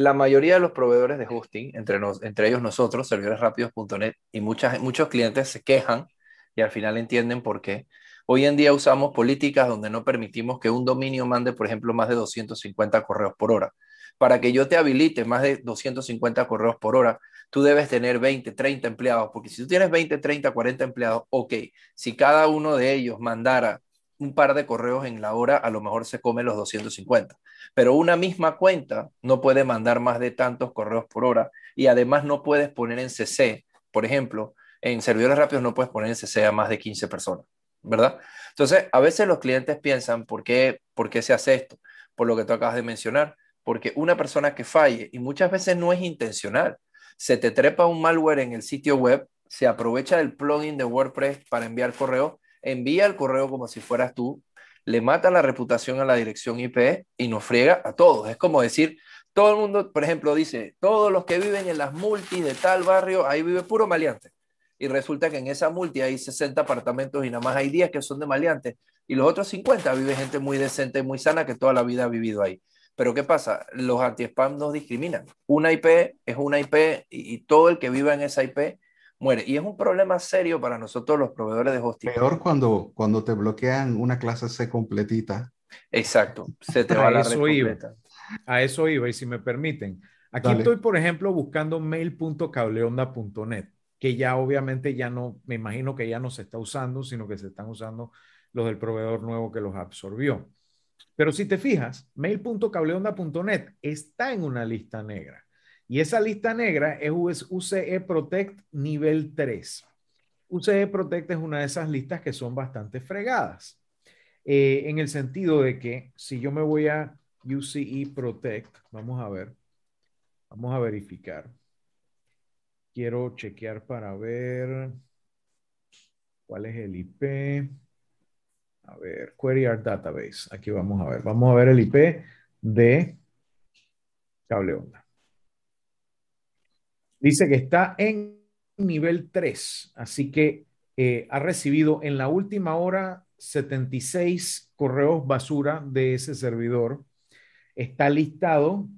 la mayoría de los proveedores de hosting, entre, ellos nosotros, servidores y muchos clientes se quejan y al final entienden por qué. Hoy en día usamos políticas donde no permitimos que un dominio mande, por ejemplo, más de 250 correos por hora. Para que yo te habilite más de 250 correos por hora, tú debes tener 20, 30 empleados, porque si tú tienes 20, 30, 40 empleados, ok, si cada uno de ellos mandara un par de correos en la hora, a lo mejor se come los 250. Pero una misma cuenta no puede mandar más de tantos correos por hora y además no puedes poner en CC, por ejemplo, en servidores rápidos no puedes poner en CC a más de 15 personas, ¿verdad? Entonces, a veces los clientes piensan, ¿por qué, ¿por qué se hace esto? Por lo que tú acabas de mencionar, porque una persona que falle, y muchas veces no es intencional, se te trepa un malware en el sitio web, se aprovecha del plugin de WordPress para enviar correo envía el correo como si fueras tú, le mata la reputación a la dirección IP y nos friega a todos. Es como decir, todo el mundo, por ejemplo, dice, todos los que viven en las multis de tal barrio, ahí vive puro maleante. Y resulta que en esa multi hay 60 apartamentos y nada más hay 10 que son de maleantes. Y los otros 50 vive gente muy decente y muy sana que toda la vida ha vivido ahí. Pero ¿qué pasa? Los anti-spam nos discriminan. Una IP es una IP y, y todo el que viva en esa IP muere. Y es un problema serio para nosotros los proveedores de hosting. Peor cuando, cuando te bloquean una clase C completita. Exacto, se te va a la eso iba. A eso iba, y si me permiten. Aquí estoy, por ejemplo, buscando mail.cableonda.net, que ya obviamente ya no, me imagino que ya no se está usando, sino que se están usando los del proveedor nuevo que los absorbió. Pero si te fijas, mail.cableonda.net está en una lista negra. Y esa lista negra es UCE Protect nivel 3. UCE Protect es una de esas listas que son bastante fregadas. Eh, en el sentido de que si yo me voy a UCE Protect, vamos a ver, vamos a verificar. Quiero chequear para ver cuál es el IP. A ver, Query Art Database. Aquí vamos a ver. Vamos a ver el IP de cable onda. Dice que está en nivel 3, así que eh, ha recibido en la última hora 76 correos basura de ese servidor. Está listado.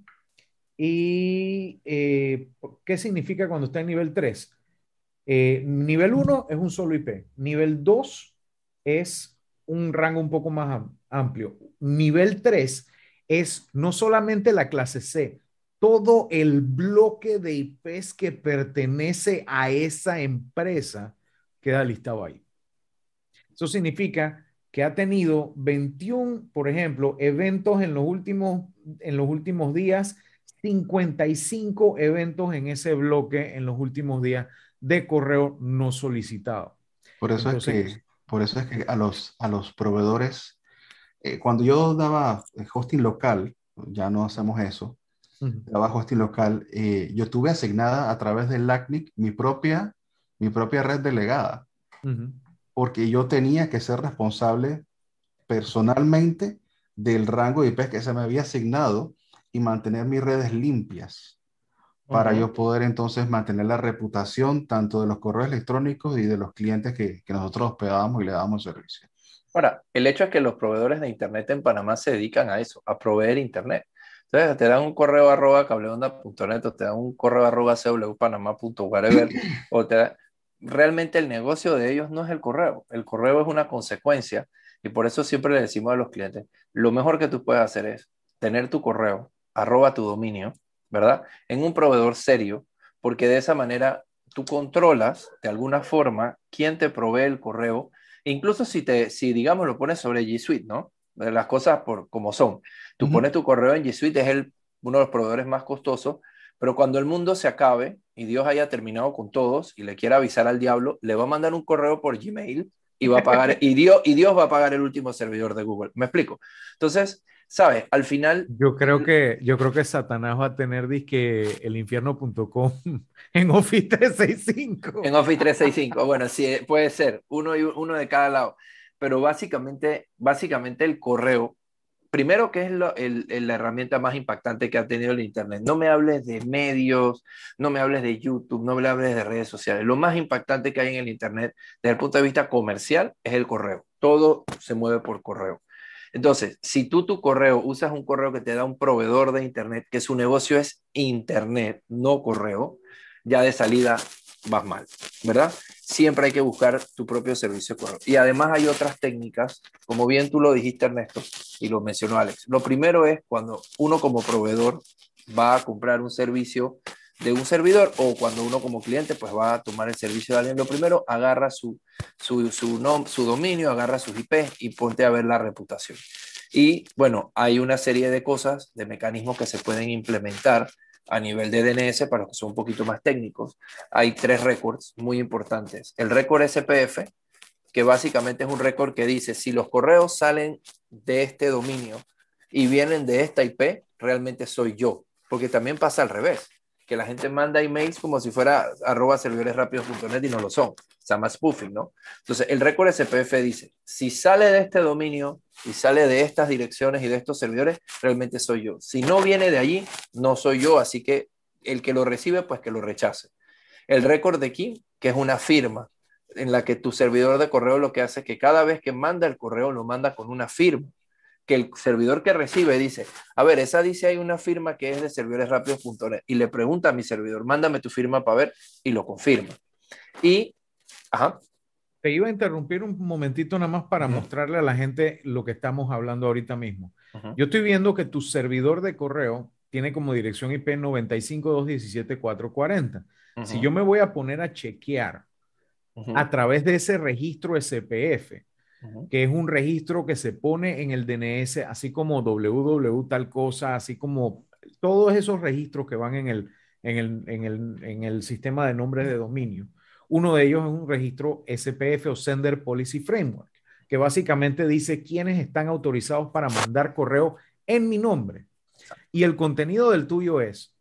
¿Y eh, qué significa cuando está en nivel 3? Eh, nivel 1 es un solo IP. Nivel 2 es un rango un poco más amplio. Nivel 3 es no solamente la clase C, todo el bloque de IPs que pertenece a esa empresa queda listado ahí. Eso significa que ha tenido 21, por ejemplo, eventos en los últimos, en los últimos días, 55 eventos en ese bloque en los últimos días de correo no solicitado. Por eso, es, que, por eso es que a los, a los proveedores, eh, cuando yo daba hosting local, ya no hacemos eso, trabajo hosting local, eh, yo tuve asignada a través del LACNIC mi propia, mi propia red delegada, porque yo tenía que ser responsable personalmente del rango de IP que se me había asignado y mantener mis redes limpias para yo poder entonces mantener la reputación tanto de los correos electrónicos y de los clientes que, que nosotros hospedábamos y le dábamos servicio. Ahora, el hecho es que los proveedores de Internet en Panamá se dedican a eso, a proveer Internet. Entonces, te dan un correo arroba cableonda.net o te dan un correo arroba cwpanamá.whatever o te da... Realmente el negocio de ellos no es el correo. El correo es una consecuencia y por eso siempre le decimos a los clientes, lo mejor que tú puedes hacer es tener tu correo, arroba tu dominio, ¿verdad? En un proveedor serio, porque de esa manera tú controlas de alguna forma quién te provee el correo, incluso si te, si digamos lo pones sobre G Suite, ¿no? Las cosas por como son. Tú pones tu correo en G Suite, es el, uno de los proveedores más costosos, pero cuando el mundo se acabe y Dios haya terminado con todos y le quiera avisar al diablo, le va a mandar un correo por Gmail y va a pagar, y Dios, y Dios va a pagar el último servidor de Google. ¿Me explico? Entonces, ¿sabes? Al final... Yo creo que, yo creo que Satanás va a tener disque elinfierno.com en Office 365. En Office 365, bueno, sí, puede ser, uno, y, uno de cada lado pero básicamente, básicamente el correo, primero que es la herramienta más impactante que ha tenido el Internet. No me hables de medios, no me hables de YouTube, no me hables de redes sociales. Lo más impactante que hay en el Internet desde el punto de vista comercial es el correo. Todo se mueve por correo. Entonces, si tú tu correo usas un correo que te da un proveedor de Internet, que su negocio es Internet, no correo, ya de salida vas mal, ¿verdad? Siempre hay que buscar tu propio servicio. Y además hay otras técnicas, como bien tú lo dijiste, Ernesto, y lo mencionó Alex. Lo primero es cuando uno como proveedor va a comprar un servicio de un servidor o cuando uno como cliente pues va a tomar el servicio de alguien, lo primero agarra su, su, su, su dominio, agarra sus IP y ponte a ver la reputación. Y bueno, hay una serie de cosas, de mecanismos que se pueden implementar a nivel de DNS para los que son un poquito más técnicos. Hay tres récords muy importantes. El récord SPF, que básicamente es un récord que dice si los correos salen de este dominio y vienen de esta IP, realmente soy yo, porque también pasa al revés que la gente manda emails como si fuera arroba servidores y no lo son. Se llama spoofing, ¿no? Entonces, el récord SPF dice, si sale de este dominio y sale de estas direcciones y de estos servidores, realmente soy yo. Si no viene de allí, no soy yo, así que el que lo recibe, pues que lo rechace. El récord de aquí, que es una firma en la que tu servidor de correo lo que hace es que cada vez que manda el correo, lo manda con una firma que el servidor que recibe dice, a ver, esa dice hay una firma que es de servidoresrápidos.net y le pregunta a mi servidor, mándame tu firma para ver y lo confirma. Y, ajá. Te iba a interrumpir un momentito nada más para mostrarle a la gente lo que estamos hablando ahorita mismo. Yo estoy viendo que tu servidor de correo tiene como dirección IP 95.217.440. Si yo me voy a poner a chequear a través de ese registro SPF, que es un registro que se pone en el DNS, así como www tal cosa, así como todos esos registros que van en el, en el, en el, en el sistema de nombres de dominio. Uno de ellos es un registro SPF o Sender Policy Framework, que básicamente dice quiénes están autorizados para mandar correo en mi nombre. Y el contenido del tuyo es,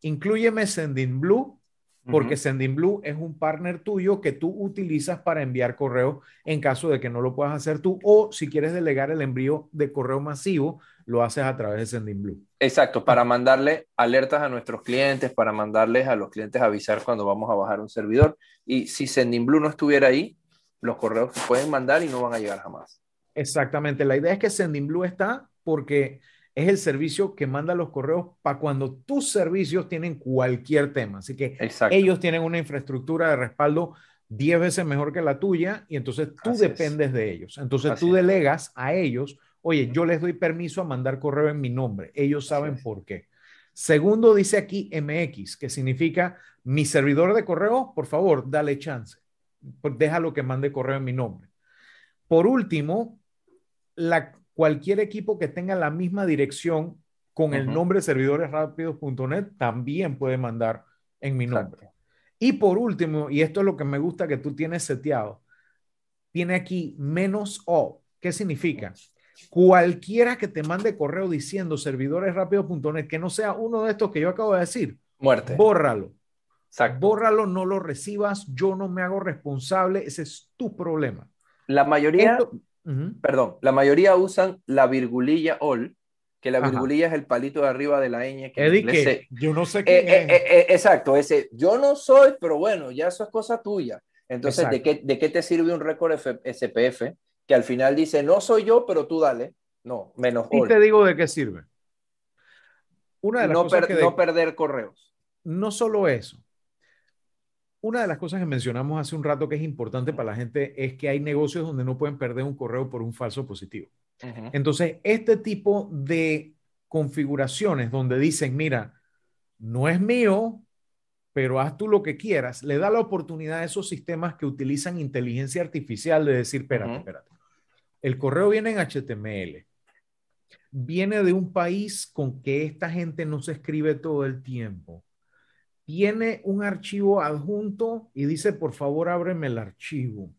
incluyeme Sendinblue porque SendinBlue es un partner tuyo que tú utilizas para enviar correo en caso de que no lo puedas hacer tú o si quieres delegar el envío de correo masivo, lo haces a través de SendinBlue. Exacto, para mandarle alertas a nuestros clientes, para mandarles a los clientes avisar cuando vamos a bajar un servidor. Y si SendinBlue no estuviera ahí, los correos se pueden mandar y no van a llegar jamás. Exactamente, la idea es que SendinBlue está porque es el servicio que manda los correos para cuando tus servicios tienen cualquier tema. Así que ellos tienen una infraestructura de respaldo 10 veces mejor que la tuya y entonces tú dependes de ellos. Entonces tú delegas a ellos, oye, yo les doy permiso a mandar correo en mi nombre. Ellos saben por qué. Segundo, dice aquí MX, que significa mi servidor de correo, por favor, dale chance. Déjalo que mande correo en mi nombre. Por último, la cualquier equipo que tenga la misma dirección con el nombre servidoresrápidos.net también puede mandar en mi nombre. Y por último, y esto es lo que me gusta que tú tienes seteado, tiene aquí menos O. ¿Qué significa? Cualquiera que te mande correo diciendo servidoresrápidos.net, que no sea uno de estos que yo acabo de decir, muerte. Bórralo. Bórralo, no lo recibas, yo no me hago responsable, ese es tu problema. La mayoría, Perdón, la mayoría usan la virgulilla all, que la virgulilla es el palito de arriba de la ñ. Que yo no sé qué eh, eh, eh, exacto, ese yo no soy, pero bueno, ya eso es cosa tuya. Entonces, ¿de qué, ¿de qué te sirve un récord SPF que al final dice, no soy yo, pero tú dale? No, menos Y te digo de qué sirve. Una de las no, cosas que no perder correos. No solo eso, una de las cosas que mencionamos hace un rato que es importante para la gente es que hay negocios donde no pueden perder un correo por un falso positivo. Entonces, este tipo de configuraciones donde dicen, mira, no es mío, pero haz tú lo que quieras, le da la oportunidad a esos sistemas que utilizan inteligencia artificial de decir, espérate, espérate. El correo viene en HTML. Viene de un país con que esta gente no se escribe todo el tiempo tiene un archivo adjunto y dice, por favor, ábreme el archivo.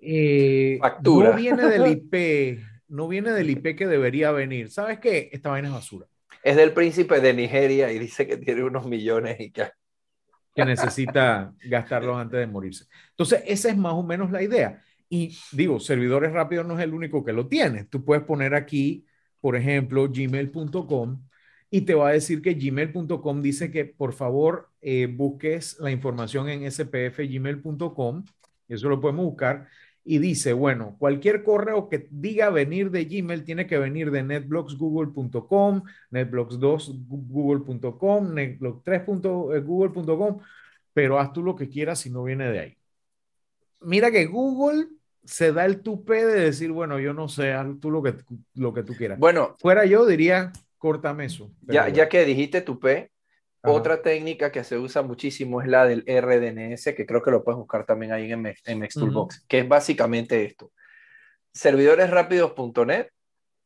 Eh, no viene del IP, no viene del IP que debería venir. ¿Sabes qué? Esta vaina es basura. Es del príncipe de Nigeria y dice que tiene unos millones y que... que necesita gastarlos antes de morirse. Entonces, esa es más o menos la idea. Y digo, servidores rápidos no es el único que lo tiene. Tú puedes poner aquí, por ejemplo, gmail.com y te va a decir que gmail.com dice que por favor eh, busques la información en spfgmail.com, eso lo podemos buscar, y dice, bueno, cualquier correo que diga venir de Gmail tiene que venir de netblocksgoogle.com, netblocks2google.com, netblocks3google.com, pero haz tú lo que quieras si no viene de ahí. Mira que Google se da el tupe de decir, bueno, yo no sé, haz tú lo que, lo que tú quieras. Bueno, fuera yo diría, córtame eso. Ya, ya que dijiste tu P, Otra técnica que se usa muchísimo es la del RDNS, que creo que lo puedes buscar también ahí en, en Toolbox, que es básicamente esto. Servidoresrápidos.net,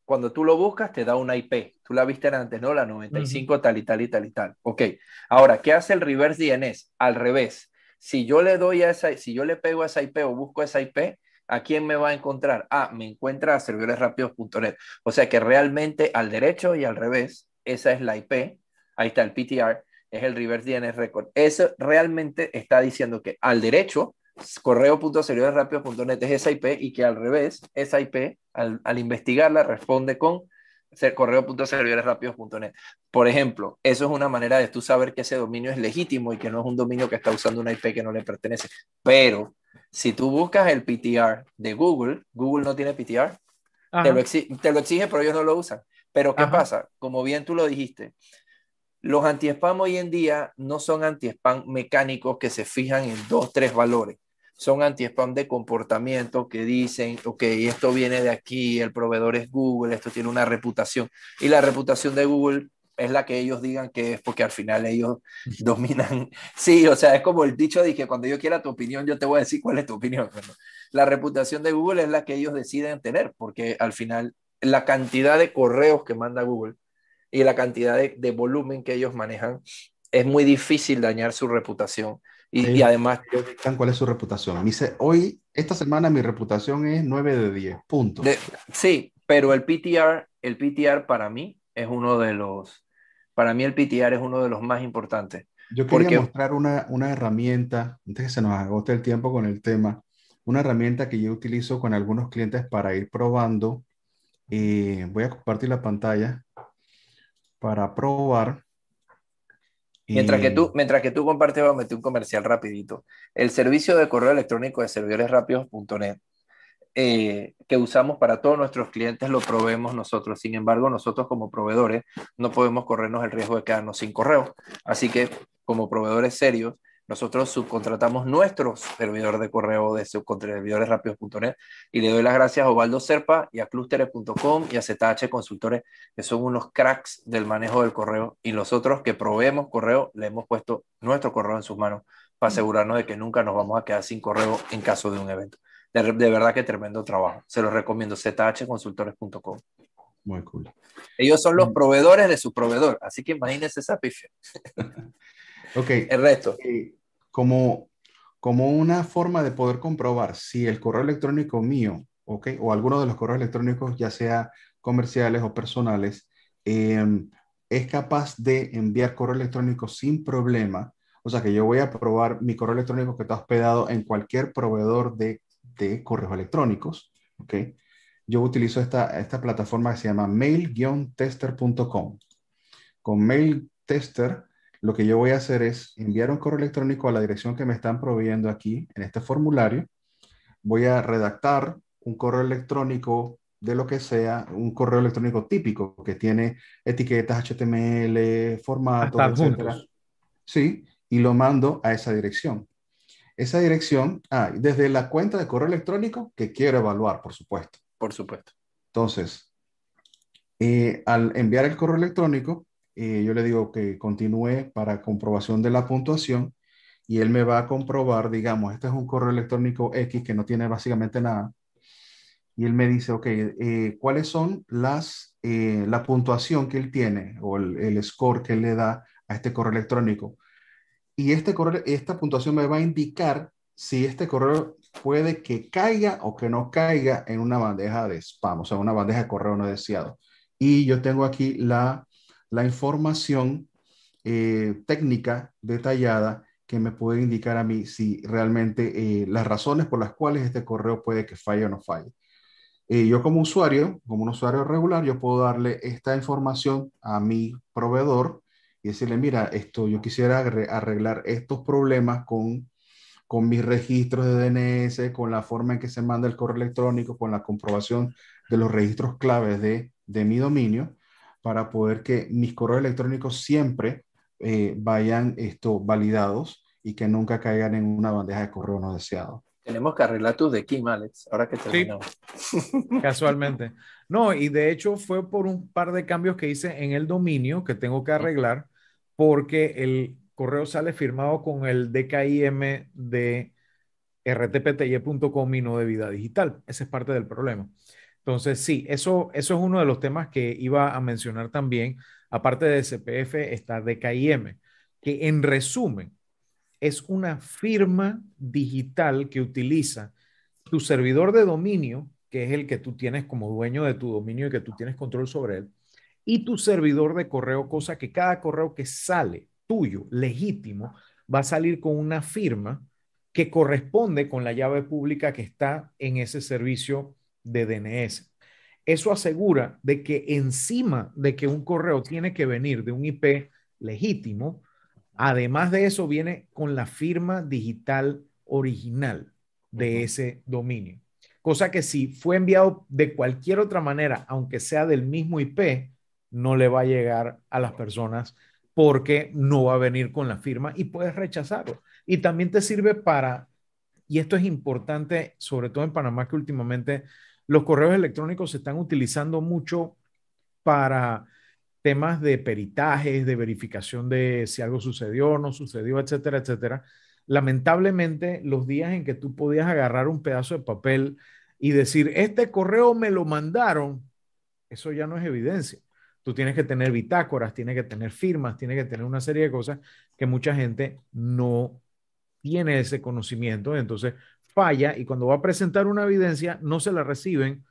cuando tú lo buscas, te da una IP. Tú la viste antes, ¿no? La 95 tal y tal y tal y tal. Ok. Ahora, ¿qué hace el reverse DNS? Al revés. Si yo le doy a esa, si yo le pego a esa IP o busco esa IP, ¿a quién me va a encontrar? Ah, me encuentra a servidoresrápidos.net. O sea que realmente al derecho y al revés, esa es la IP ahí está el PTR, es el reverse DNS record. Eso realmente está diciendo que al derecho, correo.servidores es esa IP y que al revés, esa IP, al, al investigarla, responde con correo.servidores Por ejemplo, eso es una manera de tú saber que ese dominio es legítimo y que no es un dominio que está usando una IP que no le pertenece. Pero si tú buscas el PTR de Google, Google no tiene PTR, te lo, te lo, exige, pero ellos no lo usan. Pero ¿qué pasa? Como bien tú lo dijiste, los anti-spam hoy en día no son anti-spam mecánicos que se fijan en dos, tres valores. Son anti-spam de comportamiento que dicen, ok, esto viene de aquí, el proveedor es Google, esto tiene una reputación. Y la reputación de Google es la que ellos digan que es porque al final ellos dominan. Sí, o sea, es como el dicho de que cuando yo quiera tu opinión, yo te voy a decir cuál es tu opinión. la reputación de Google es la que ellos deciden tener, porque al final la cantidad de correos que manda Google y la cantidad de, volumen que ellos manejan, es muy difícil dañar su reputación. Y, además... ¿Cuál es su reputación? Me dice, hoy, esta semana mi reputación es 9 de 10, punto. sí, pero el PTR, el PTR para mí es uno de los, para mí el PTR es uno de los más importantes. Yo quería mostrar una, una herramienta, antes que se nos agote el tiempo con el tema, una herramienta que yo utilizo con algunos clientes para ir probando. Eh, voy a compartir la pantalla para probar. Mientras, que tú, mientras que tú compartes, voy a meter un comercial rapidito. El servicio de correo electrónico de servidoresrápidos.net eh, que usamos para todos nuestros clientes lo proveemos nosotros. Sin embargo, nosotros como proveedores no podemos corrernos el riesgo de quedarnos sin correo. Así que como proveedores serios, nosotros subcontratamos nuestro servidor de correo de subcontravidoresrápidos.net y le doy las gracias a Ovaldo Serpa y a Clusteres.com y a ZH Consultores, que son unos cracks del manejo del correo. Y nosotros que proveemos correo, le hemos puesto nuestro correo en sus manos para asegurarnos de que nunca nos vamos a quedar sin correo en caso de un evento. De, verdad que tremendo trabajo. Se los recomiendo, zhconsultores.com. Muy cool. Ellos son los mm. proveedores de su proveedor, así que imagínense esa pifia. Ok. El resto. como, como una forma de poder comprobar si el correo electrónico mío, ok, o alguno de los correos electrónicos, ya sea comerciales o personales, em, es capaz de enviar correo electrónico sin problema. O sea que yo voy a probar mi correo electrónico que está hospedado en cualquier proveedor de, de correos electrónicos. ¿ok? Yo utilizo esta, esta plataforma que se llama mail-tester.com. Con Mail Tester lo que yo voy a hacer es enviar un correo electrónico a la dirección que me están proveyendo aquí en este formulario. Voy a redactar un correo electrónico de lo que sea, un correo electrónico típico que tiene etiquetas HTML, formatos, etc. Sí, y lo mando a esa dirección. Esa dirección, ah, desde la cuenta de correo electrónico que quiero evaluar, por supuesto. Por supuesto. Entonces, eh, al enviar el correo electrónico, eh, yo le digo que continúe para comprobación de la puntuación y él me va a comprobar, digamos, este es un correo electrónico X que no tiene básicamente nada. Y él me dice, ok, eh, ¿cuáles son las, la puntuación que él tiene o el, el, score que él le da a este correo electrónico? Y este correo, esta puntuación me va a indicar si este correo puede que caiga o que no caiga en una bandeja de spam, o sea, una bandeja de correo no deseado. Y yo tengo aquí la la información eh, técnica detallada que me puede indicar a mí si realmente eh, las razones por las cuales este correo puede que falle o no falle. Eh, yo como usuario, como un usuario regular, yo puedo darle esta información a mi proveedor y decirle, mira, esto yo quisiera arreglar estos problemas con, con mis registros de DNS, con la forma en que se manda el correo electrónico, con la comprobación de los registros claves de, de mi dominio para poder que mis correos electrónicos siempre eh, vayan esto, validados y que nunca caigan en una bandeja de correo no deseado. Tenemos que arreglar tus de Kim, Alex, ahora que terminamos. casualmente. No, y de hecho fue por un par de cambios que hice en el dominio que tengo que arreglar porque el correo sale firmado con el DKIM de rtpty.com y no de vida digital. Ese es parte del problema. Entonces, sí, eso, eso es uno de los temas que iba a mencionar también. Aparte de CPF, está DKIM, que en resumen es una firma digital que utiliza tu servidor de dominio, que es el que tú tienes como dueño de tu dominio y que tú tienes control sobre él, y tu servidor de correo, cosa que cada correo que sale tuyo, legítimo, va a salir con una firma que corresponde con la llave pública que está en ese servicio de DNS. Eso asegura de que encima de que un correo tiene que venir de un IP legítimo, además de eso viene con la firma digital original de ese dominio. Cosa que si fue enviado de cualquier otra manera, aunque sea del mismo IP, no le va a llegar a las personas porque no va a venir con la firma y puedes rechazarlo. Y también te sirve para, y esto es importante, sobre todo en Panamá, que últimamente los correos electrónicos se están utilizando mucho para temas de peritajes, de verificación de si algo sucedió o no sucedió, etcétera, etcétera. Lamentablemente, los días en que tú podías agarrar un pedazo de papel y decir, este correo me lo mandaron, eso ya no es evidencia. Tú tienes que tener bitácoras, tienes que tener firmas, tienes que tener una serie de cosas que mucha gente no tiene ese conocimiento, entonces falla y cuando va a presentar una evidencia no se la reciben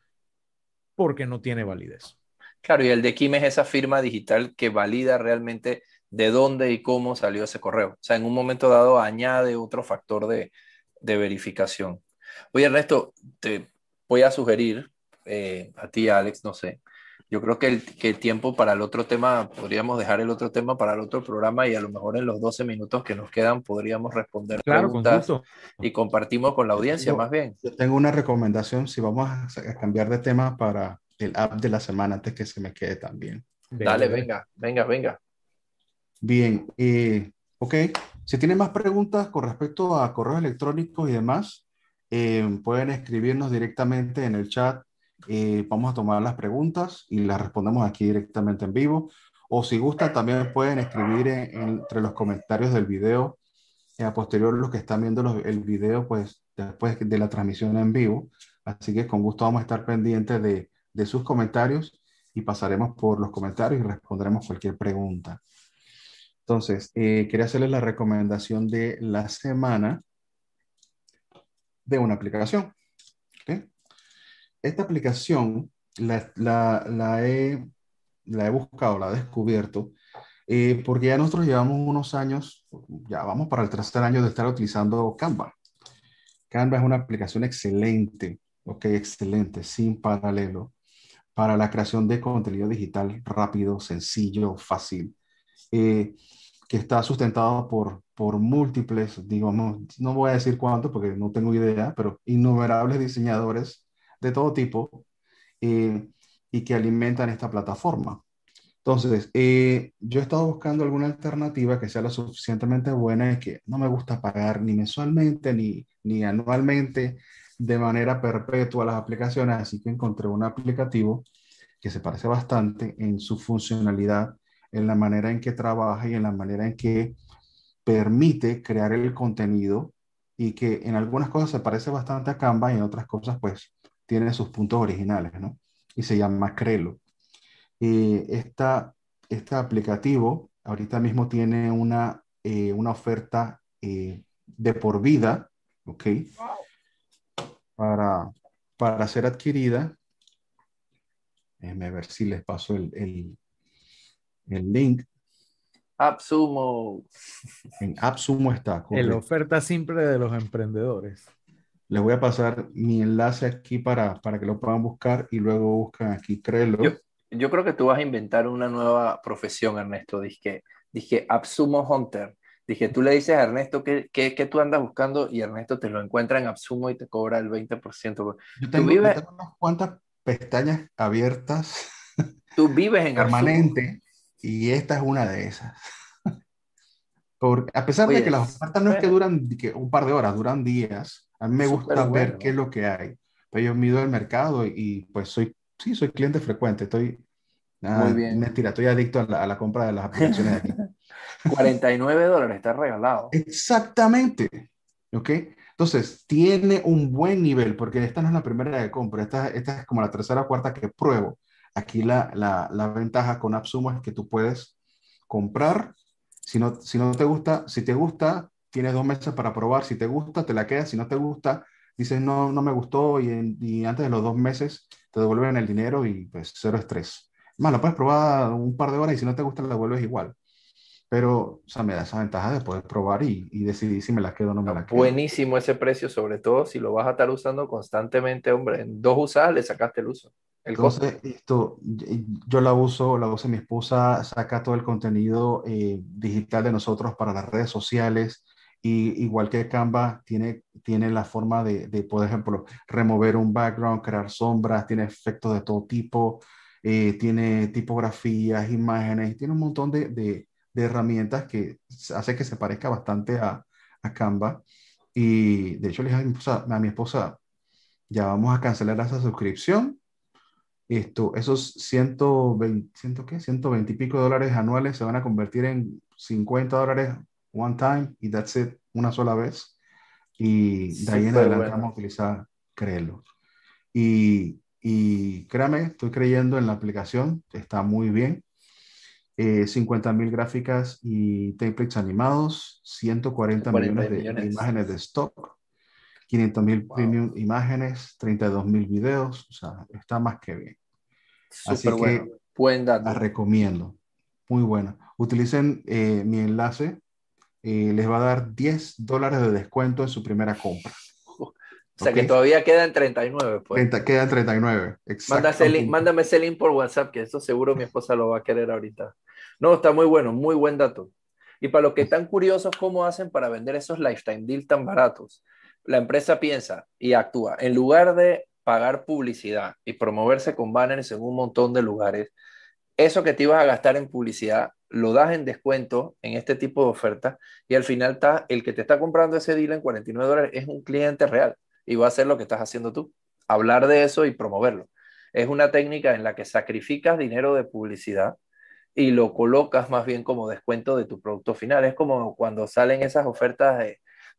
porque no tiene validez. Claro, y el de Kim es esa firma digital que valida realmente de dónde y cómo salió ese correo. O sea, en un momento dado añade otro factor de, verificación. Oye, Ernesto, te voy a sugerir eh, a ti, Alex, no sé, yo creo que el, que tiempo para el otro tema, podríamos dejar el otro tema para el otro programa y a lo mejor en los 12 minutos que nos quedan podríamos responder preguntas y compartimos con la audiencia más bien. Yo tengo una recomendación, si vamos a, cambiar de tema para el app de la semana antes que se me quede también. Dale, venga, venga, venga. Bien, eh, ok. Si tienen más preguntas con respecto a correos electrónicos y demás, eh, pueden escribirnos directamente en el chat eh, vamos a tomar las preguntas y las respondemos aquí directamente en vivo. O si gusta, también pueden escribir entre los comentarios del video. Eh, a posterior, los que están viendo el video, pues después de la transmisión en vivo. Así que con gusto vamos a estar pendientes de, de sus comentarios y pasaremos por los comentarios y responderemos cualquier pregunta. Entonces, eh, quería hacerles la recomendación de la semana de una aplicación. Esta aplicación la, he, la, he, buscado, la he descubierto, eh, porque ya nosotros llevamos unos años, ya vamos para el tercer año de estar utilizando Canva. Canva es una aplicación excelente, ok, excelente, sin paralelo, para la creación de contenido digital rápido, sencillo, fácil, eh, que está sustentado por, por múltiples, digamos, no voy a decir cuántos porque no tengo idea, pero innumerables diseñadores de todo tipo eh, y que alimentan esta plataforma. Entonces, eh, yo he estado buscando alguna alternativa que sea lo suficientemente buena y que no me gusta pagar ni mensualmente ni, ni anualmente de manera perpetua las aplicaciones, así que encontré un aplicativo que se parece bastante en su funcionalidad, en la manera en que trabaja y en la manera en que permite crear el contenido y que en algunas cosas se parece bastante a Canva y en otras cosas pues tiene sus puntos originales, ¿no? Y se llama Crelo. Y esta, este aplicativo ahorita mismo tiene una, eh, una oferta eh, de por vida, ¿ok? Para, para ser adquirida. Déjenme ver si les paso el, el, el link. AppSumo. En AppSumo está. En la oferta simple de los emprendedores. Les voy a pasar mi enlace aquí para, para que lo puedan buscar y luego buscan aquí Crelo. Yo, creo que tú vas a inventar una nueva profesión, Ernesto. Dije, dije Absumo Hunter. Dije, tú le dices a Ernesto que, que, tú andas buscando y Ernesto te lo encuentra en Absumo y te cobra el 20%. Yo tengo, vives... yo tengo unas cuantas pestañas abiertas. Tú vives en Permanente y esta es una de esas. Porque a pesar de que las ofertas no es que duran que un par de horas, duran días, a mí me gusta ver qué es lo que hay. Pero yo mido el mercado y, pues soy, sí, soy cliente frecuente. Estoy, Muy bien. Mentira, estoy adicto a la, compra de las aplicaciones de aquí. 49 dólares, está regalado. Exactamente. ¿Ok? Entonces, tiene un buen nivel, porque esta no es la primera que compro, esta, esta es como la tercera o cuarta que pruebo. Aquí la, la, la ventaja con AppSumo es que tú puedes comprar, si no, si no te gusta, si te gusta, tienes dos meses para probar, si te gusta, te la quedas, si no te gusta, dices, no, no me gustó y, y antes de los dos meses te devuelven el dinero y pues cero estrés. Más, lo puedes probar un par de horas y si no te gusta, la devuelves igual. Pero, o sea, me da esa ventaja de poder probar y, y decidir si me la quedo o no me la quedo. Buenísimo ese precio, sobre todo si lo vas a estar usando constantemente, hombre. En dos usadas le sacaste el uso. El Entonces, esto, yo la uso, la usa mi esposa, saca todo el contenido eh, digital de nosotros para las redes sociales. Y igual que Canva, tiene, tiene la forma de, de, por ejemplo, remover un background, crear sombras, tiene efectos de todo tipo, eh, tiene tipografías, imágenes, tiene un montón de, de, de, herramientas que hace que se parezca bastante a, a Canva. Y de hecho le dije a mi, esposa, a mi esposa, ya vamos a cancelar esa suscripción. Esto, esos 120, ¿100 qué? 120 y pico dólares anuales se van a convertir en 50 dólares one time y that's it, una sola vez. Y de ahí en adelante bueno. vamos a utilizar Crelo. Y, y créame, estoy creyendo en la aplicación, está muy bien. Eh, 50 mil gráficas y templates animados, 140 millones de, millones de, imágenes de stock, 500 mil wow. premium imágenes, 32 mil videos, o sea, está más que bien. Super Así bueno. que Buen dato. la recomiendo, muy buena. Utilicen eh, mi enlace eh, les va a dar 10 dólares de descuento en su primera compra. O sea okay. que todavía quedan 39, pues. Quedan 39, exacto. Mándame ese link por WhatsApp, que eso seguro mi esposa lo va a querer ahorita. No, está muy bueno, muy buen dato. Y para los que están curiosos, ¿cómo hacen para vender esos lifetime deals tan baratos? La empresa piensa y actúa. En lugar de pagar publicidad y promoverse con banners en un montón de lugares, eso que te ibas a gastar en publicidad lo das en descuento en este tipo de ofertas y al final está, el que te está comprando ese deal en 49 dólares es un cliente real y va a hacer lo que estás haciendo tú, hablar de eso y promoverlo. Es una técnica en la que sacrificas dinero de publicidad y lo colocas más bien como descuento de tu producto final. Es como cuando salen esas ofertas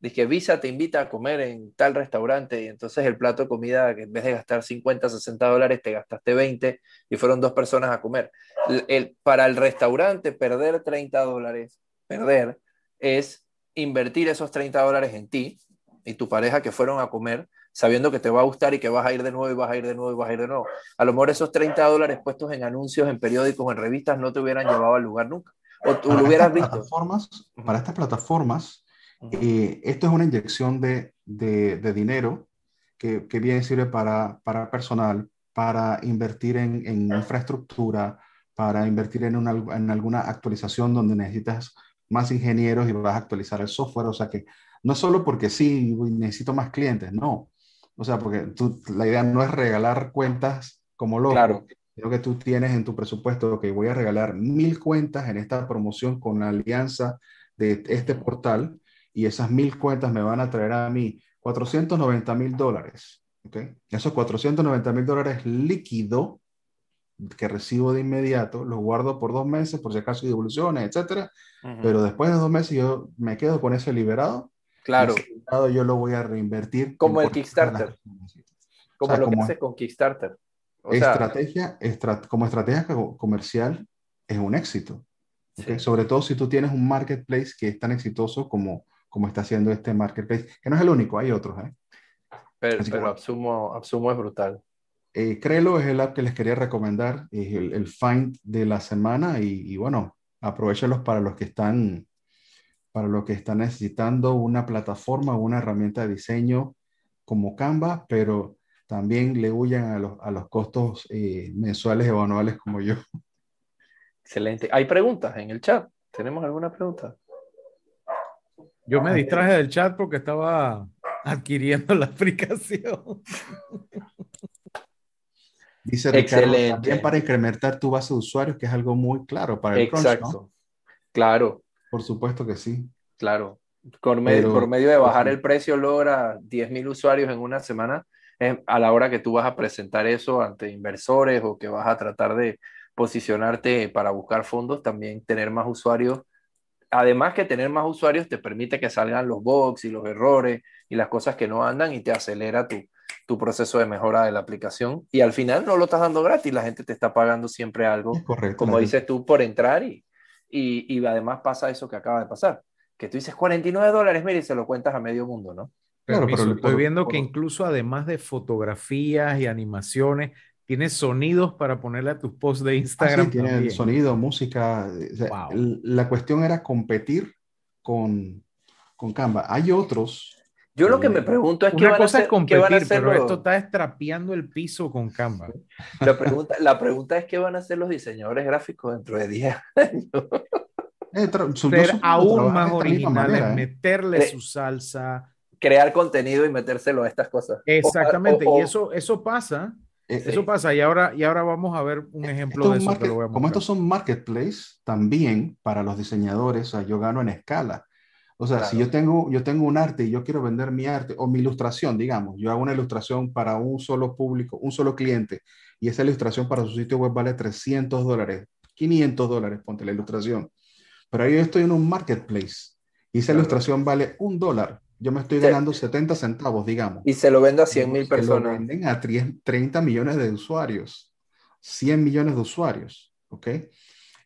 Dice Visa te invita a comer en tal restaurante y entonces el plato de comida, que en vez de gastar 50, 60 dólares, te gastaste 20 y fueron dos personas a comer. El, el, para el restaurante, perder 30 dólares, perder, es invertir esos 30 dólares en ti y tu pareja que fueron a comer, sabiendo que te va a gustar y que vas a ir de nuevo y vas a ir de nuevo y vas a ir de nuevo. A lo mejor esos 30 dólares puestos en anuncios, en periódicos, en revistas, no te hubieran llevado al lugar nunca. O tú lo hubieras visto. Plataformas, para estas plataformas, eh, esto es una inyección de, de, de dinero que, que, bien sirve para, para personal, para invertir en, en infraestructura, para invertir en, una, en alguna actualización donde necesitas más ingenieros y vas a actualizar el software. O sea que no solo porque sí, necesito más clientes, no. O sea, porque tú, la idea no es regalar cuentas como loco. Claro. Sino que tú tienes en tu presupuesto que voy a regalar mil cuentas en esta promoción con la alianza de este portal y esas mil cuentas me van a traer a mí 490 mil dólares. ¿okay? Esos 490 mil dólares líquido que recibo de inmediato, los guardo por dos meses por si acaso hay devoluciones, etcétera. Uh -huh. Pero después de dos meses yo me quedo con ese liberado. Claro. Ese liberado yo lo voy a reinvertir. Como el Kickstarter. Como o sea, lo como que hace con Kickstarter. O estrategia, sea... estra como estrategia comercial es un éxito. ¿okay? Sí. Sobre todo si tú tienes un marketplace que es tan exitoso como, como está haciendo este marketplace, que no es el único, hay otros. ¿eh? Pero, pero Absumo, Absumo es brutal. Eh, Crelo es el app que les quería recomendar, es el, el find de la semana y, y, bueno, aprovechenlos para los que están para los que están necesitando una plataforma, una herramienta de diseño como Canva, pero también le huyan a los, a los costos eh, mensuales o anuales como yo. Excelente. ¿Hay preguntas en el chat? ¿Tenemos alguna pregunta? Yo me distraje del chat porque estaba adquiriendo la aplicación. Dice Ricardo, Excelente. también para incrementar tu base de usuarios, que es algo muy claro para el Exacto. Crunch, ¿no? Claro. Por supuesto que sí. Claro. Por medio, Pero, por medio de bajar el precio logra 10.000 usuarios en una semana a la hora que tú vas a presentar eso ante inversores o que vas a tratar de posicionarte para buscar fondos, también tener más usuarios además que tener más usuarios te permite que salgan los bugs y los errores y las cosas que no andan y te acelera tu, tu proceso de mejora de la aplicación. Y al final no lo estás dando gratis, la gente te está pagando siempre algo, correcto, como dices tú, por entrar y, y, y, además pasa eso que acaba de pasar, que tú dices 49 dólares, mire, y se lo cuentas a medio mundo, ¿no? Claro, pero estoy viendo que incluso además de fotografías y animaciones, tienes sonidos para ponerle a tus posts de Instagram. Ah, sí, tiene sonido, música. La cuestión era competir con, con Canva. Hay otros. Yo lo que me pregunto es qué van, cosa a hacer, es competir, van a hacer pero esto está estrapeando el piso con Canva. La pregunta, la pregunta es qué van a hacer los diseñadores gráficos dentro de 10 años. Eh, Ser aún más originales, meterle su salsa, crear contenido y metérselo a estas cosas. Exactamente, y eso, eso pasa. Eh, eso eh, pasa, y ahora, y ahora vamos a ver un ejemplo de eso. como estos son marketplace, también para los diseñadores, o sea, yo gano en escala. O sea, si yo tengo, yo tengo un arte y yo quiero vender mi arte o mi ilustración, digamos, yo hago una ilustración para un solo público, un solo cliente, y esa ilustración para su sitio web vale 300 dólares, 500 dólares, ponte la ilustración. Pero ahí yo estoy en un marketplace y esa ilustración vale un dólar yo me estoy ganando 70 centavos, digamos. Y se lo vendo a 100 mil personas. Lo venden a 30 millones de usuarios, 100 millones de usuarios, ¿ok?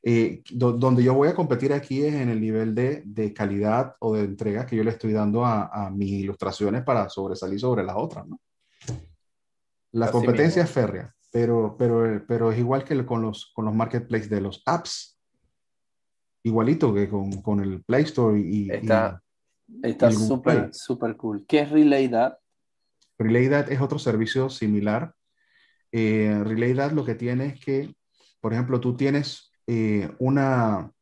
Eh, donde yo voy a competir aquí es en el nivel de, de calidad o de entrega que yo le estoy dando a, a mis ilustraciones para sobresalir sobre las otras, ¿no? La competencia es férrea, pero, pero, pero es igual que con los, con los marketplaces de los apps. Igualito que con, con el Play Store y, Está, Está súper, súper cool. ¿Qué es RelayDat? RelayDat es otro servicio similar. Eh, RelayDat lo que tiene es que, por ejemplo, tú tienes eh, una,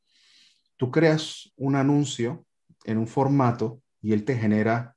tú creas un anuncio en un formato y él te genera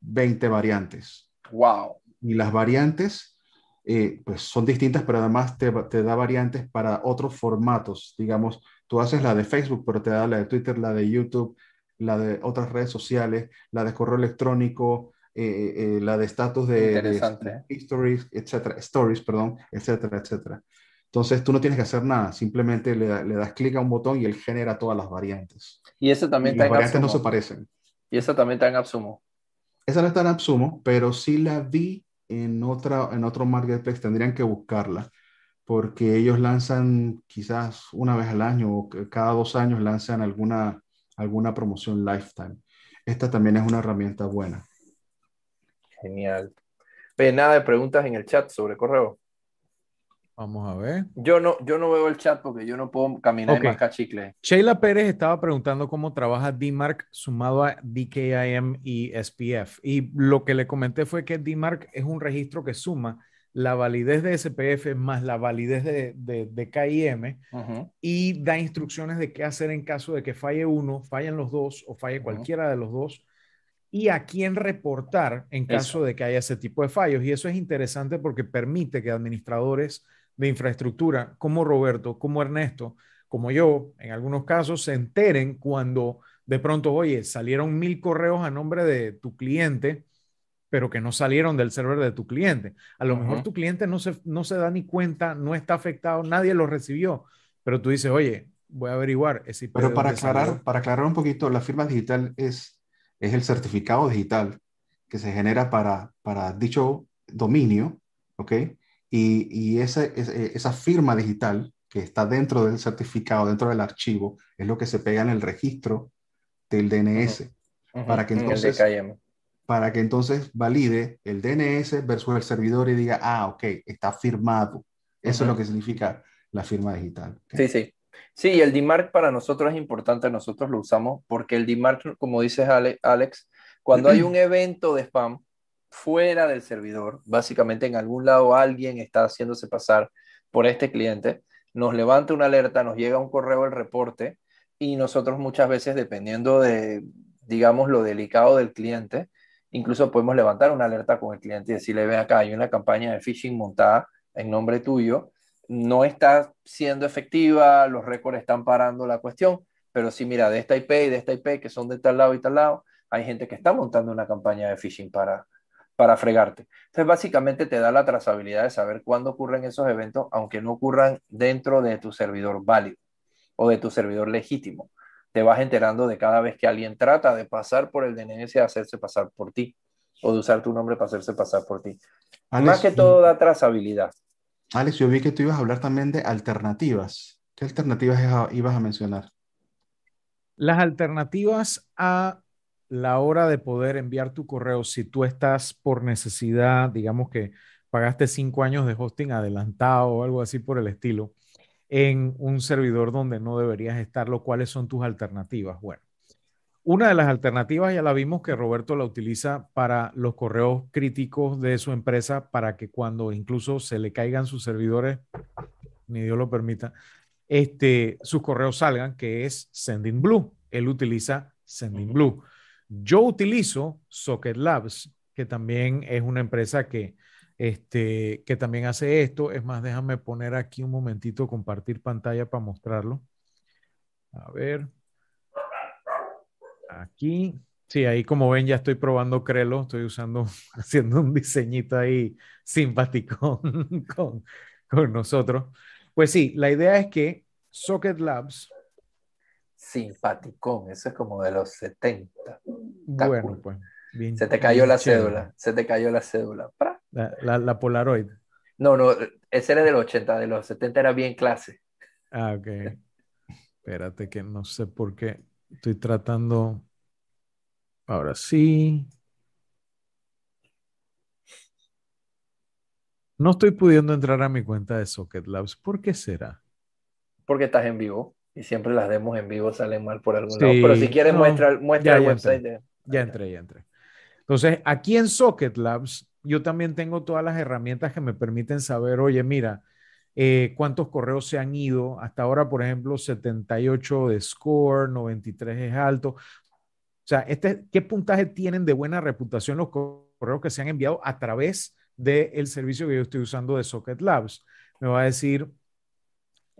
20 variantes. Wow. Y las variantes, eh, pues son distintas, pero además te, te, da variantes para otros formatos. Digamos, tú haces la de Facebook, pero te da la de Twitter, la de YouTube, la de otras redes sociales, la de correo electrónico, eh, eh, eh, la de estatus de, stories, etcétera, stories, perdón, etcétera, etcétera. Entonces tú no tienes que hacer nada, simplemente le, das clic a un botón y él genera todas las variantes. Y eso también está las variantes no se parecen. Y eso también está en Absumo. Esa no está en Absumo, pero sí la vi en, otra, en otro marketplace, tendrían que buscarla, porque ellos lanzan quizás una vez al año o cada dos años lanzan alguna alguna promoción lifetime. Esta también es una herramienta buena. Genial. Ve, nada de preguntas en el chat sobre correo. Vamos a ver. Yo no, yo no veo el chat porque yo no puedo caminar okay. más chicle. Sheila Pérez estaba preguntando cómo trabaja DMARC sumado a DKIM y SPF. Y lo que le comenté fue que DMARC es un registro que suma la validez de SPF más la validez de, de, KIM y da instrucciones de qué hacer en caso de que falle uno, fallen los dos o falle cualquiera de los dos y a quién reportar en caso de que haya ese tipo de fallos. Y eso es interesante porque permite que administradores de infraestructura como Roberto, como Ernesto, como yo, en algunos casos, se enteren cuando de pronto, oye, salieron mil correos a nombre de tu cliente pero que no salieron del server de tu cliente. A lo mejor tu cliente no se, no se da ni cuenta, no está afectado, nadie lo recibió, pero tú dices, oye, voy a averiguar. Ese pero para aclarar, para aclarar un poquito, la firma digital es, es el certificado digital que se genera para, para dicho dominio, ¿ok? Y, y esa, esa firma digital que está dentro del certificado, dentro del archivo, es lo que se pega en el registro del DNS. Para que entonces para que entonces valide el DNS versus el servidor y diga, ah, ok, está firmado. Eso es lo que significa la firma digital. Sí, sí. Sí, el DMARC para nosotros es importante, nosotros lo usamos porque el DMARC, como dices Alex, cuando hay un evento de spam fuera del servidor, básicamente en algún lado alguien está haciéndose pasar por este cliente, nos levanta una alerta, nos llega un correo el reporte y nosotros muchas veces, dependiendo de, digamos, lo delicado del cliente, Incluso podemos levantar una alerta con el cliente y decirle, ve acá, hay una campaña de phishing montada en nombre tuyo, no está siendo efectiva, los récords están parando la cuestión, pero sí, mira, de esta IP y de esta IP que son de tal lado y tal lado, hay gente que está montando una campaña de phishing para, para fregarte. Entonces, básicamente te da la trazabilidad de saber cuándo ocurren esos eventos, aunque no ocurran dentro de tu servidor válido o de tu servidor legítimo. Te vas enterando de cada vez que alguien trata de pasar por el DNS y hacerse pasar por ti o de usar tu nombre para hacerse pasar por ti. Más que todo da trazabilidad. Alex, yo vi que tú ibas a hablar también de alternativas. ¿Qué alternativas ibas a mencionar? Las alternativas a la hora de poder enviar tu correo, si tú estás por necesidad, digamos que pagaste cinco años de hosting adelantado o algo así por el estilo, en un servidor donde no deberías estarlo, ¿cuáles son tus alternativas? Bueno, una de las alternativas ya la vimos que Roberto la utiliza para los correos críticos de su empresa para que cuando incluso se le caigan sus servidores, ni Dios lo permita, este, sus correos salgan, que es Sending Blue. Él utiliza Sending Blue. Yo utilizo Socket Labs, que también es una empresa que, este, que también hace esto. Es más, déjame poner aquí un momentito, compartir pantalla para mostrarlo. A ver. Aquí. Sí, ahí como ven ya estoy probando Crelo, estoy usando, haciendo un diseñito ahí simpático con, con nosotros. Pues sí, la idea es que Socket Labs simpaticón, eso es como de los 70. bueno, pues. se te cayó la cédula, se te cayó la cédula. La, la, Polaroid. No, no, ese era del 80, de los 70 era bien clase. Ah, ok. Espérate que no sé por qué estoy tratando. Ahora sí. No estoy pudiendo entrar a mi cuenta de Socket Labs. ¿Por qué será? Porque estás en vivo y siempre las demos en vivo salen mal por algún lado. Pero si quieres, muestra, muestra el website. Ya entré, ya entré. Entonces, aquí en Socket Labs, yo también tengo todas las herramientas que me permiten saber, oye, mira, eh, cuántos correos se han ido. Hasta ahora, por ejemplo, 78 de score, 93 es alto. O sea, este, ¿qué puntaje tienen de buena reputación los correos que se han enviado a través del servicio que yo estoy usando de Socket Labs? Me va a decir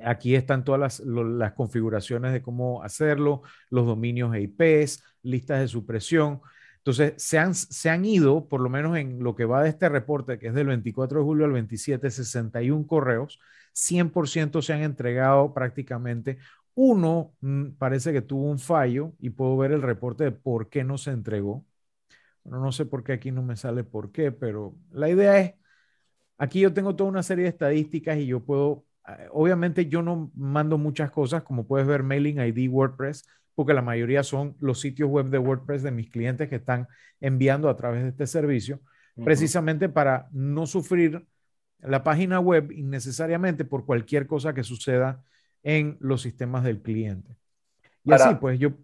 Aquí están todas las, configuraciones de cómo hacerlo, los dominios e IPs, listas de supresión. Entonces, se han, se han ido, por lo menos en lo que va de este reporte, que es del 24 de julio al 27, 61 correos, 100% se han entregado prácticamente. Uno mm, parece que tuvo un fallo y puedo ver el reporte de por qué no se entregó. Bueno, no sé por qué aquí no me sale por qué, pero la idea es, aquí yo tengo toda una serie de estadísticas y yo puedo eh, obviamente yo no mando muchas cosas, como puedes ver, Mailing ID, WordPress, porque la mayoría son los sitios web de WordPress de mis clientes que están enviando a través de este servicio, precisamente para no sufrir la página web innecesariamente por cualquier cosa que suceda en los sistemas del cliente. Y así, pues yo...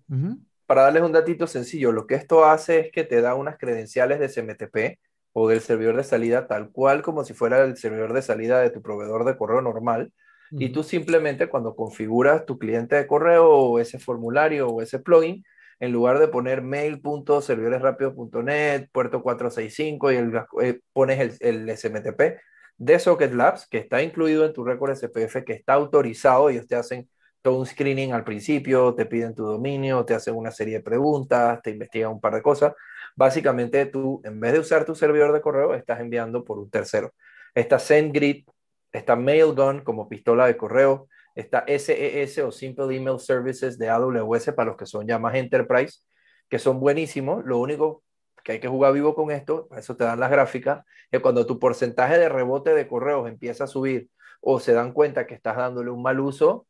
Para darles un datito sencillo, lo que esto hace es que te da unas credenciales de SMTP o del servidor de salida tal cual como si fuera el servidor de salida de tu proveedor de correo normal. Y tú simplemente cuando configuras tu cliente de correo o ese formulario o ese plugin, en lugar de poner mail.servidoresrápidos.net, puerto 465 y el, eh, pones el, el, SMTP de Socket Labs, que está incluido en tu récord SPF, que está autorizado, ellos te hacen todo un screening al principio, te piden tu dominio, te hacen una serie de preguntas, te investigan un par de cosas básicamente tú, en vez de usar tu servidor de correo, estás enviando por un tercero. Está SendGrid, está Mailgun como pistola de correo, está SES o Simple Email Services de AWS para los que son ya más enterprise, que son buenísimos. Lo único que hay que jugar vivo con esto, eso te dan las gráficas, es cuando tu porcentaje de rebote de correos empieza a subir o se dan cuenta que estás dándole un mal uso,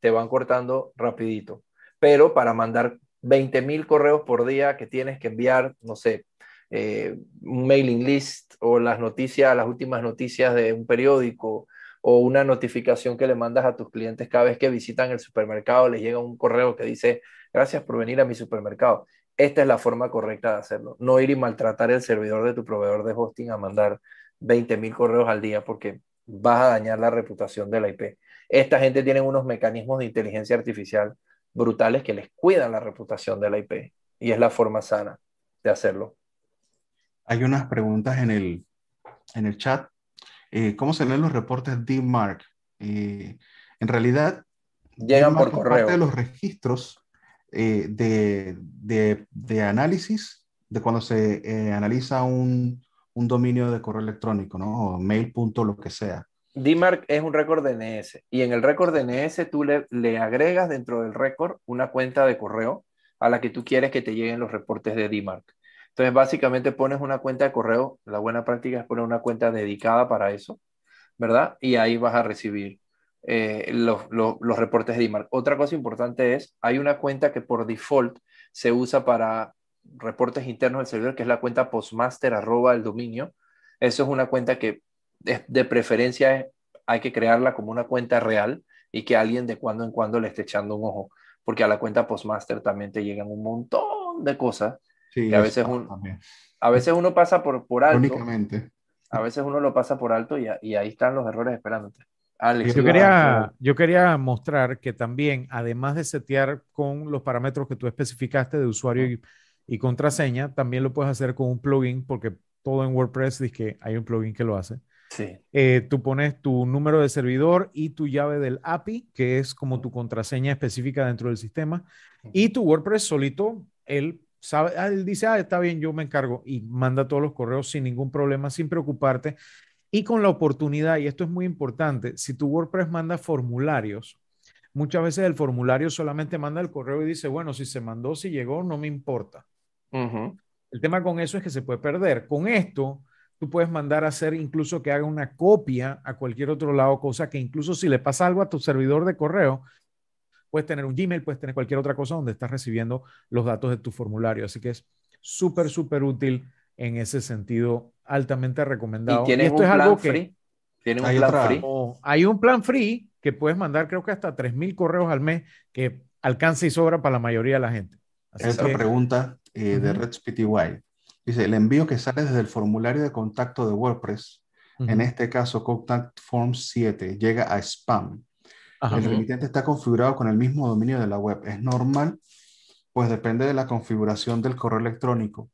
te van cortando rapidito. Pero para mandar 20 mil correos por día que tienes que enviar, no sé, eh, un mailing list o las noticias, las últimas noticias de un periódico o una notificación que le mandas a tus clientes cada vez que visitan el supermercado, les llega un correo que dice, gracias por venir a mi supermercado. Esta es la forma correcta de hacerlo. No ir y maltratar el servidor de tu proveedor de hosting a mandar 20 mil correos al día porque vas a dañar la reputación de la IP. Esta gente tiene unos mecanismos de inteligencia artificial brutales que les cuidan la reputación de la IP y es la forma sana de hacerlo. Hay unas preguntas en el, en el chat. Eh, ¿Cómo se leen los reportes DMARC? Eh, en realidad, llegan por correo. Parte de los registros eh, de, de, de, análisis de cuando se analiza un, un, dominio de correo electrónico, ¿no? O mail. lo que sea. DMARC es un récord DNS y en el récord DNS tú le, le agregas dentro del récord una cuenta de correo a la que tú quieres que te lleguen los reportes de DMARC. Entonces, básicamente pones una cuenta de correo, la buena práctica es poner una cuenta dedicada para eso, ¿verdad? Y ahí vas a recibir eh, los, los, reportes de DMARC. Otra cosa importante es, hay una cuenta que por default se usa para reportes internos del servidor, que es la cuenta postmaster arroba el dominio. Eso es una cuenta que de, preferencia hay que crearla como una cuenta real y que alguien de cuando en cuando le esté echando un ojo, porque a la cuenta postmaster también te llegan un montón de cosas que a veces, a veces uno pasa por, por alto. Únicamente. A veces uno lo pasa por alto y, y ahí están los errores esperándote. yo, quería, yo quería mostrar que también, además de setear con los parámetros que tú especificaste de usuario y, y contraseña, también lo puedes hacer con un plugin, porque todo en WordPress dice que hay un plugin que lo hace. Sí. Eh, tú pones tu número de servidor y tu llave del API, que es como tu contraseña específica dentro del sistema, y tu WordPress solito, él sabe, ah, él dice, ah, está bien, yo me encargo y manda todos los correos sin ningún problema, sin preocuparte. Y con la oportunidad, y esto es muy importante, si tu WordPress manda formularios, muchas veces el formulario solamente manda el correo y dice, bueno, si se mandó, si llegó, no me importa. El tema con eso es que se puede perder. Con esto, tú puedes mandar a hacer incluso que haga una copia a cualquier otro lado, cosa que incluso si le pasa algo a tu servidor de correo, puedes tener un Gmail, puedes tener cualquier otra cosa donde estás recibiendo los datos de tu formulario. Así que es súper, súper útil en ese sentido, altamente recomendado. ¿Y, esto es algo que ¿Tiene un plan free? hay un plan free que puedes mandar creo que hasta 3.000 correos al mes que alcanza y sobra para la mayoría de la gente. Así Otra pregunta eh, de Red White. Dice, el envío que sale desde el formulario de contacto de WordPress, en este caso Contact Form 7, llega a spam. El remitente está configurado con el mismo dominio de la web. ¿Es normal? Pues depende de la configuración del correo electrónico.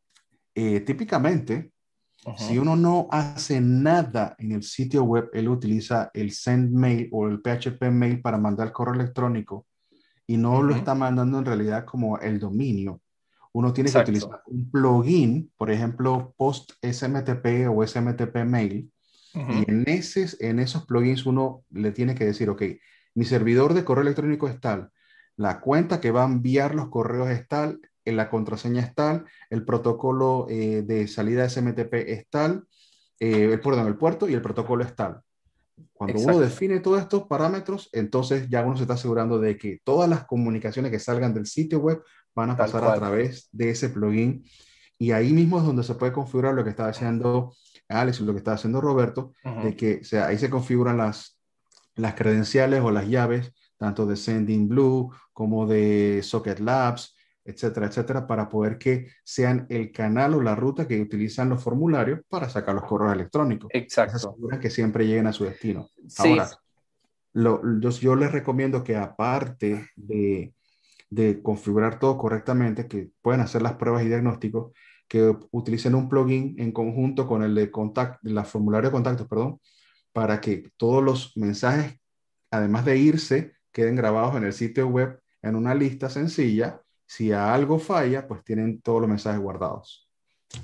Eh, típicamente, si uno no hace nada en el sitio web, él utiliza el send mail o el PHP mail para mandar correo electrónico y no lo está mandando en realidad como el dominio uno tiene que utilizar un plugin, por ejemplo, Post SMTP o SMTP Mail, y en, ese, en esos plugins uno le tiene que decir, ok, mi servidor de correo electrónico es tal, la cuenta que va a enviar los correos es tal, la contraseña es tal, el protocolo eh, de salida SMTP es tal, eh, el, perdón, el puerto y el protocolo es tal. Cuando uno define todos estos parámetros, entonces ya uno se está asegurando de que todas las comunicaciones que salgan del sitio web van a pasar a través de ese plugin. Y ahí mismo es donde se puede configurar lo que está haciendo Alex y lo que está haciendo Roberto, de que sea, ahí se configuran las, las credenciales o las llaves, tanto de Sending Blue como de Socket Labs, etcétera, etcétera, para poder que sean el canal o la ruta que utilizan los formularios para sacar los correos electrónicos. Exacto. que siempre lleguen a su destino. Ahora, lo, yo, yo, les recomiendo que aparte de, de configurar todo correctamente, que pueden hacer las pruebas y diagnósticos, que utilicen un plugin en conjunto con el de contacto, la formulario de contactos, perdón, para que todos los mensajes, además de irse, queden grabados en el sitio web en una lista sencilla. Si algo falla, pues tienen todos los mensajes guardados.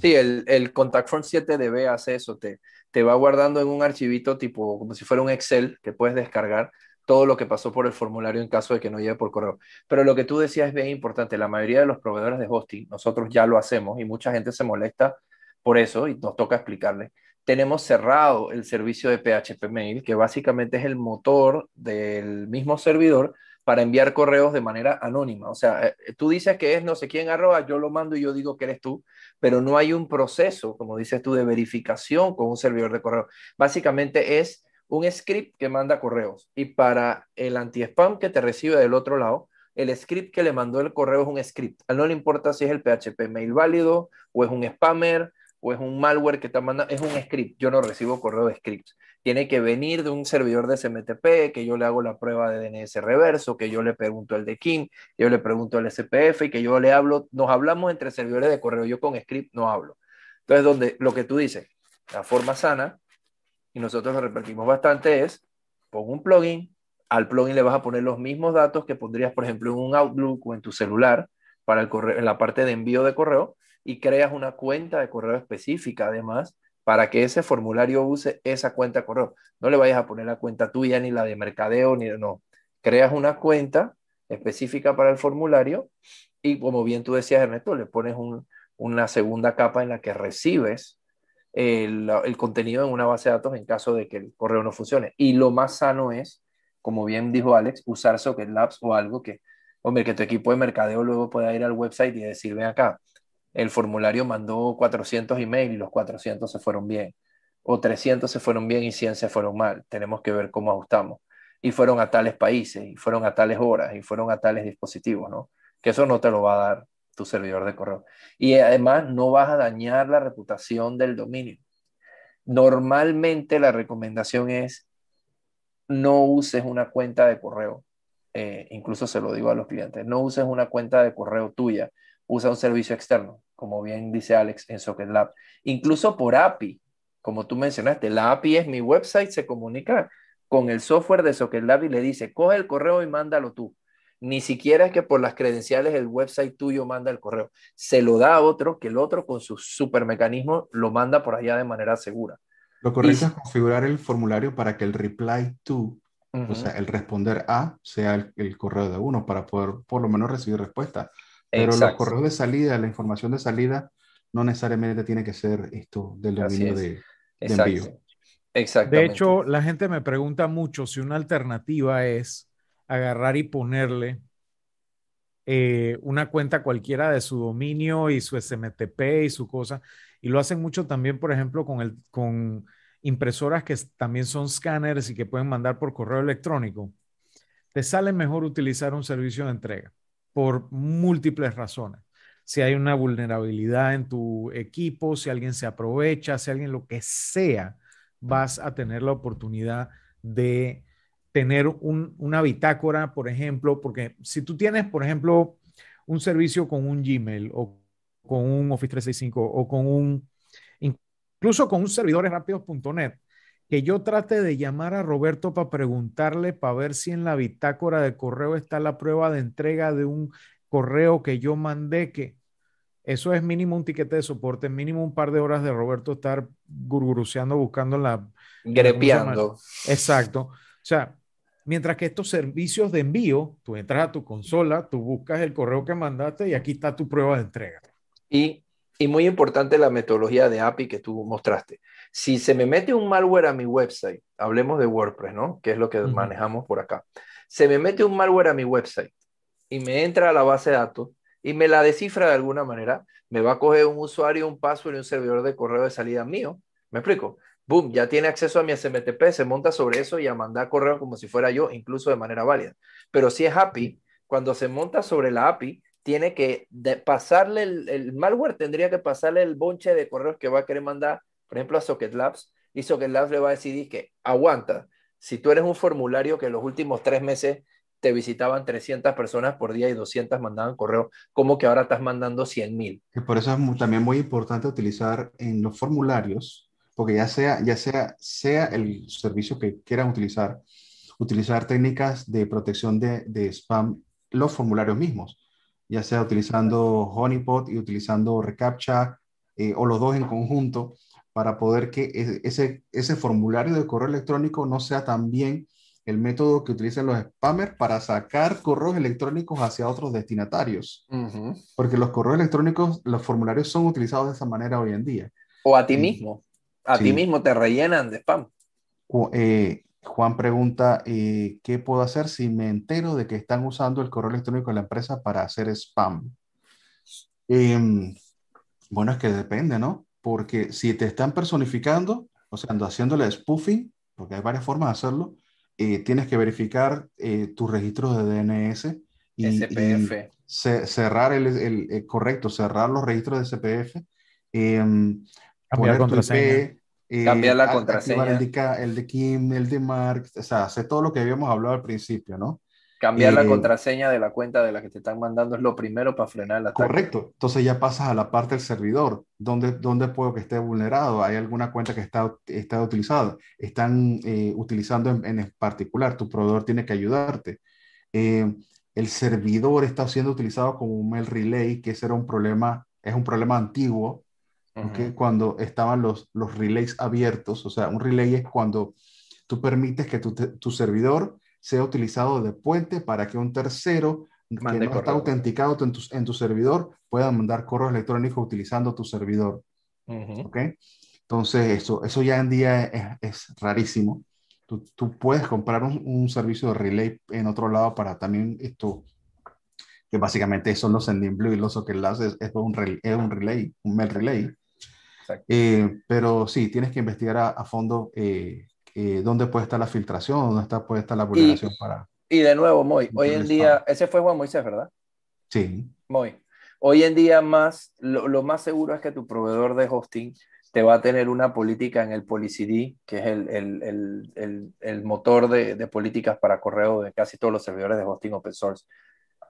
Sí, el, el Contact Form 7DB hace eso, te, te va guardando en un archivito tipo como si fuera un Excel que puedes descargar todo lo que pasó por el formulario en caso de que no llegue por correo. Pero lo que tú decías es bien importante. La mayoría de los proveedores de hosting, nosotros ya lo hacemos y mucha gente se molesta por eso y nos toca explicarle. Tenemos cerrado el servicio de PHP Mail, que básicamente es el motor del mismo servidor para enviar correos de manera anónima. O sea, eh, tú dices que es no sé quién arroba, yo lo mando y yo digo que eres tú, pero no hay un proceso, como dices tú, de verificación con un servidor de correo. Básicamente es un script que manda correos y para el anti-spam que te recibe del otro lado, el script que le mandó el correo es un script. A él no le importa si es el PHP mail válido o es un spammer o es un malware que te manda, es un script. Yo no recibo correo de scripts. Tiene que venir de un servidor de SMTP, que yo le hago la prueba de DNS reverso, que yo le pregunto el de Kim, yo le pregunto el SPF y que yo le hablo, nos hablamos entre servidores de correo, yo con script no hablo. Entonces, donde lo que tú dices, la forma sana y nosotros lo repetimos bastante es, pon un plugin, al plugin le vas a poner los mismos datos que pondrías, por ejemplo, en un Outlook o en tu celular para el correo, en la parte de envío de correo y creas una cuenta de correo específica además para que ese formulario use esa cuenta de correo. No le vayas a poner la cuenta tuya ni la de mercadeo, ni no. Creas una cuenta específica para el formulario y como bien tú decías, Ernesto, le pones una segunda capa en la que recibes el, el, contenido en una base de datos en caso de que el correo no funcione. Y lo más sano es, como bien dijo Alex, usar Socket Labs o algo que, hombre, que tu equipo de mercadeo luego pueda ir al website y decir, ven acá, el formulario mandó 400 emails y los 400 se fueron bien, o 300 se fueron bien y 100 se fueron mal. Tenemos que ver cómo ajustamos. Y fueron a tales países, y fueron a tales horas, y fueron a tales dispositivos, ¿no? Que eso no te lo va a dar tu servidor de correo. Y además no vas a dañar la reputación del dominio. Normalmente la recomendación es no uses una cuenta de correo. Eh, incluso se lo digo a los clientes, no uses una cuenta de correo tuya, usa un servicio externo, como bien dice Alex en Socket Lab. Incluso por API, como tú mencionaste, la API es mi website, se comunica con el software de Socket Lab y le dice, coge el correo y mándalo tú. Ni siquiera es que por las credenciales el website tuyo manda el correo. Se lo da a otro, que el otro con su super mecanismo lo manda por allá de manera segura. Lo correcto es configurar el formulario para que el reply to, o sea, el responder a, sea el, el, correo de uno para poder por lo menos recibir respuesta. Pero los correos de salida, la información de salida, no necesariamente tiene que ser esto del dominio de, de envío. De hecho, la gente me pregunta mucho si una alternativa es agarrar y ponerle eh, una cuenta cualquiera de su dominio y su SMTP y su cosa. Y lo hacen mucho también, por ejemplo, con, el, con impresoras que también son scanners y que pueden mandar por correo electrónico. Te sale mejor utilizar un servicio de entrega por múltiples razones. Si hay una vulnerabilidad en tu equipo, si alguien se aprovecha, si alguien lo que sea, vas a tener la oportunidad de tener una bitácora, por ejemplo, porque si tú tienes, por ejemplo, un servicio con un Gmail o con un Office 365 o con un, incluso con un servidor rápidos.net, que yo trate de llamar a Roberto para preguntarle, para ver si en la bitácora de correo está la prueba de entrega de un correo que yo mandé, que eso es mínimo un tiquete de soporte, mínimo un par de horas de Roberto estar gurguruceando, buscando la... Grepeando. Exacto. O sea, mientras que estos servicios de envío, tú entras a tu consola, tú buscas el correo que mandaste y aquí está tu prueba de entrega. Y, y muy importante la metodología de API que tú mostraste si se me mete un malware a mi website, hablemos de WordPress, ¿no? Que es lo que manejamos por acá. Se me mete un malware a mi website y me entra a la base de datos y me la descifra de alguna manera, me va a coger un usuario, un password y un servidor de correo de salida mío. ¿Me explico? Boom, ya tiene acceso a mi SMTP, se monta sobre eso y a mandar correo como si fuera yo, incluso de manera válida. Pero si es API, cuando se monta sobre la API, tiene que pasarle el, el, malware, tendría que pasarle el bonche de correos que va a querer mandar por ejemplo, a Socket Labs, y Socket Labs le va a decir que aguanta, si tú eres un formulario que en los últimos tres meses te visitaban 300 personas por día y 200 mandaban correo, ¿cómo que ahora estás mandando 100 mil? Por eso es también muy importante utilizar en los formularios, porque ya sea, ya sea, sea el servicio que quieran utilizar, utilizar técnicas de protección de, de spam, los formularios mismos, ya sea utilizando Honeypot y utilizando reCAPTCHA eh, o los dos en conjunto, para poder que e-, ese, ese formulario de correo electrónico no sea también el método que utilizan los spammers para sacar correos electrónicos hacia otros destinatarios. Porque los correos electrónicos, los formularios son utilizados de esa manera hoy en día. O a ti mismo. A ti mismo te rellenan de spam. Eh, Juan pregunta, eh, ¿qué puedo hacer si me entero de que están usando el correo electrónico de la empresa para hacer spam? Em, bueno, es que depende, ¿no? Porque si te están personificando, o sea, haciéndole spoofing, porque hay varias formas de hacerlo, eh, tienes que verificar eh, tus registros de DNS y, SPF. cerrar el, el, correcto, cerrar los registros de SPF, em, cambiar contraseña. Eh, cambiar la contraseña. El de, el de Kim, el de Mark, o sea, hacer todo lo que habíamos hablado al principio, ¿no? Cambiar la eh, contraseña de la cuenta de la que te están mandando es lo primero para frenar la Correcto. Entonces ya pasas a la parte del servidor. ¿Dónde, dónde puedo que esté vulnerado? ¿Hay alguna cuenta que está, está utilizada? ¿Están eh, utilizando en, particular? Tu proveedor tiene que ayudarte. Eh, el servidor está siendo utilizado como un mail relay, que ese era un problema, es un problema antiguo cuando estaban los, los relays abiertos. O sea, un relay es cuando tú permites que tu, tu servidor sea utilizado de puente para que un tercero que no está autenticado en tu, en tu, servidor pueda mandar correo electrónico utilizando tu servidor. Entonces, eso, eso ya en día es, es rarísimo. Tú, tú, puedes comprar un, un, servicio de relay en otro lado para también esto, que básicamente son los sending blue y los socket es, es, un relay, es un relay, un mail relay. Eh, pero sí, tienes que investigar a, a fondo eh, eh, dónde puede estar la filtración, dónde está, puede estar la vulneración para... Y de nuevo, Moy, hoy en día, ese fue Juan Moisés, ¿verdad? Sí. Moy, hoy en día más, lo, lo, más seguro es que tu proveedor de hosting te va a tener una política en el PolicyD, que es el, el, el, el motor de, de, políticas para correo de casi todos los servidores de hosting open source.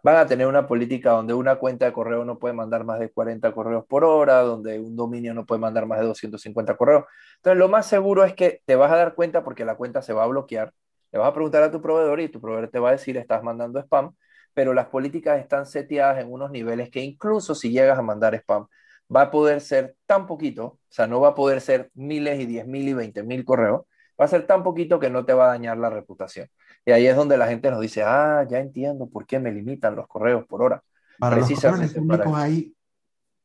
Van a tener una política donde una cuenta de correo no puede mandar más de 40 correos por hora, donde un dominio no puede mandar más de 250 correos. Entonces, lo más seguro es que te vas a dar cuenta porque la cuenta se va a bloquear. Le vas a preguntar a tu proveedor y tu proveedor te va a decir, estás mandando spam, pero las políticas están seteadas en unos niveles que incluso si llegas a mandar spam, va a poder ser tan poquito, o sea, no va a poder ser miles y diez mil y veinte mil correos, va a ser tan poquito que no te va a dañar la reputación. Y ahí es donde la gente nos dice, ah, ya entiendo por qué me limitan los correos por hora. Para los correos electrónicos hay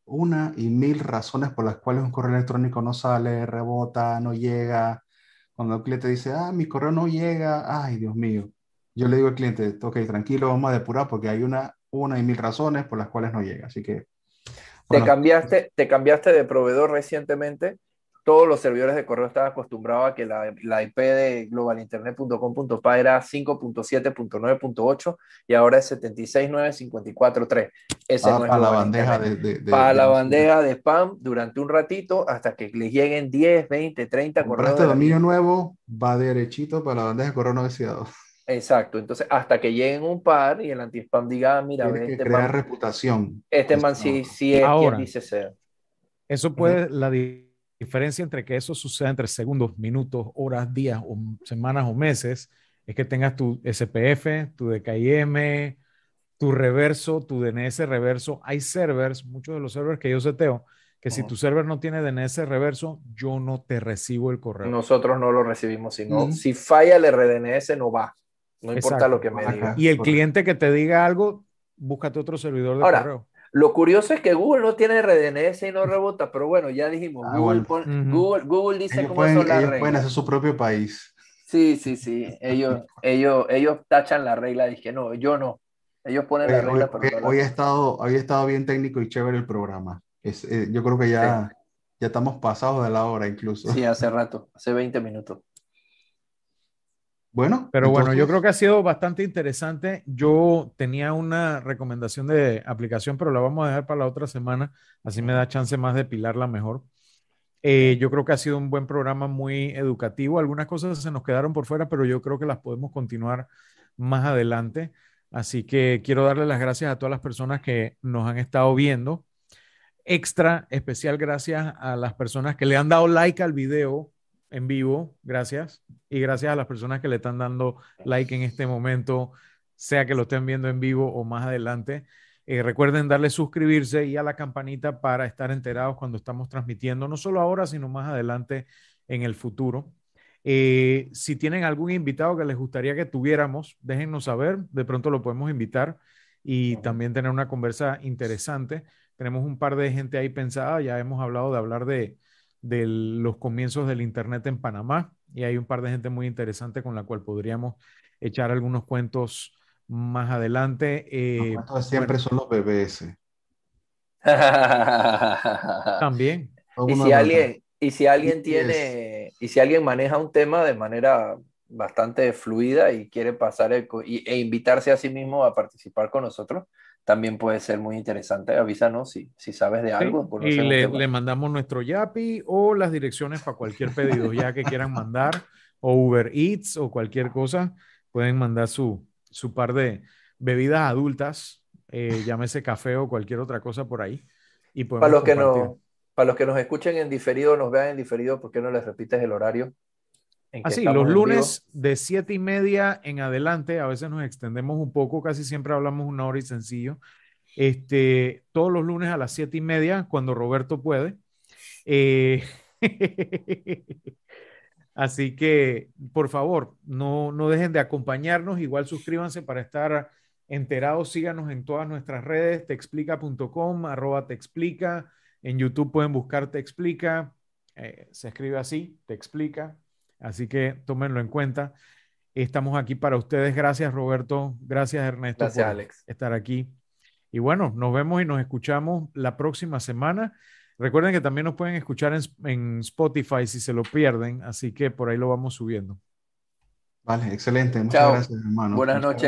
una y mil razones por las cuales un correo electrónico no sale, rebota, no llega. Cuando el cliente dice, ah, mi correo no llega, ay, Dios mío. Yo le digo al cliente, ok, tranquilo, vamos a depurar porque hay una, una y mil razones por las cuales no llega. Así que te, cambiaste, te cambiaste de proveedor recientemente. Todos los servidores de correo estaban acostumbrados a que la, la IP de globalinternet.com.pa era 5.7.9.8 y ahora es 76.954.3. Ese ah, no es para la bandeja de, de, Para la bandeja de spam durante un ratito hasta que les lleguen 10, 20, 30 correos. Este dominio nuevo va derechito para la bandeja de correo no deseado. Exacto, entonces hasta que lleguen un par y el anti-spam diga, ah, mira, que este crear reputación. Este man sí, sí es Ahora, quien dice ser. Eso puede, uh -huh. la diferencia entre que eso suceda entre segundos, minutos, horas, días, o semanas o meses, es que tengas tu SPF, tu DKIM, tu reverso, tu DNS reverso. Hay servers, muchos de los servers que yo seteo, que uh -huh. si tu server no tiene DNS reverso, yo no te recibo el correo. Nosotros no lo recibimos, sino uh -huh. si falla el RDNS no va. No Exacto. importa lo que me diga. Y el cliente que te diga algo, búscate otro servidor de Ahora, correo. Lo curioso es que Google no tiene RDNS y no rebota, pero bueno, ya dijimos, ah, Google, bueno. pon, uh -huh. Google, Google, dice ellos cómo pueden, son las ellos reglas. pueden hacer su propio país. Sí, sí, sí. Ellos, ellos, ellos tachan la regla. Dije, no, yo no. Ellos ponen hoy, la regla. Hoy, pero hoy, ha estado, hoy ha estado bien técnico y chévere el programa. Es, eh, yo creo que ya, sí. ya estamos pasados de la hora incluso. Sí, hace rato, hace 20 minutos. Bueno, pero entonces... bueno, yo creo que ha sido bastante interesante. Yo tenía una recomendación de aplicación, pero la vamos a dejar para la otra semana, así me da chance más de pilarla mejor. Eh, yo creo que ha sido un buen programa muy educativo. Algunas cosas se nos quedaron por fuera, pero yo creo que las podemos continuar más adelante. Así que quiero darle las gracias a todas las personas que nos han estado viendo. Extra, especial gracias a las personas que le han dado like al video en vivo, gracias. Y gracias a las personas que le están dando like en este momento, sea que lo estén viendo en vivo o más adelante. Eh, recuerden darle suscribirse y a la campanita para estar enterados cuando estamos transmitiendo, no solo ahora, sino más adelante en el futuro. Eh, si tienen algún invitado que les gustaría que tuviéramos, déjennos saber, de pronto lo podemos invitar y también tener una conversa interesante. Tenemos un par de gente ahí pensada, ya hemos hablado de hablar de, de los comienzos del Internet en Panamá y hay un par de gente muy interesante con la cual podríamos echar algunos cuentos más adelante. Eh, los cuentos siempre bueno. son los BBS. También. Y si, alguien, y si alguien tiene, y si alguien maneja un tema de manera bastante fluida y quiere pasar el, y, e invitarse a sí mismo a participar con nosotros, también puede ser muy interesante. Avísanos si, si sabes de algo. Sí, y le, le, mandamos nuestro Yapi o las direcciones para cualquier pedido ya que quieran mandar, o Uber Eats o cualquier cosa. Pueden mandar su, su par de bebidas adultas, eh, llámese café o cualquier otra cosa por ahí. Y para, los que no, para los que nos escuchen en diferido, nos vean en diferido, ¿por qué no les repites el horario? Así, los lunes de siete y media en adelante, a veces nos extendemos un poco, casi siempre hablamos una hora y sencillo. Este, todos los lunes a las siete y media, cuando Roberto puede. Eh, así que, por favor, no, no dejen de acompañarnos. Igual suscríbanse para estar enterados. Síganos en todas nuestras redes, teexplica.com, arroba teexplica. En YouTube pueden buscar Te Explica. Eh, se escribe así, Te Explica. Así que tómenlo en cuenta. Estamos aquí para ustedes. Gracias, Roberto. Gracias, Ernesto, Gracias, por Alex. estar aquí. Y bueno, nos vemos y nos escuchamos la próxima semana. Recuerden que también nos pueden escuchar en, en Spotify si se lo pierden, así que por ahí lo vamos subiendo. Vale, excelente. Muchas Chao. gracias, hermano. Buenas noches.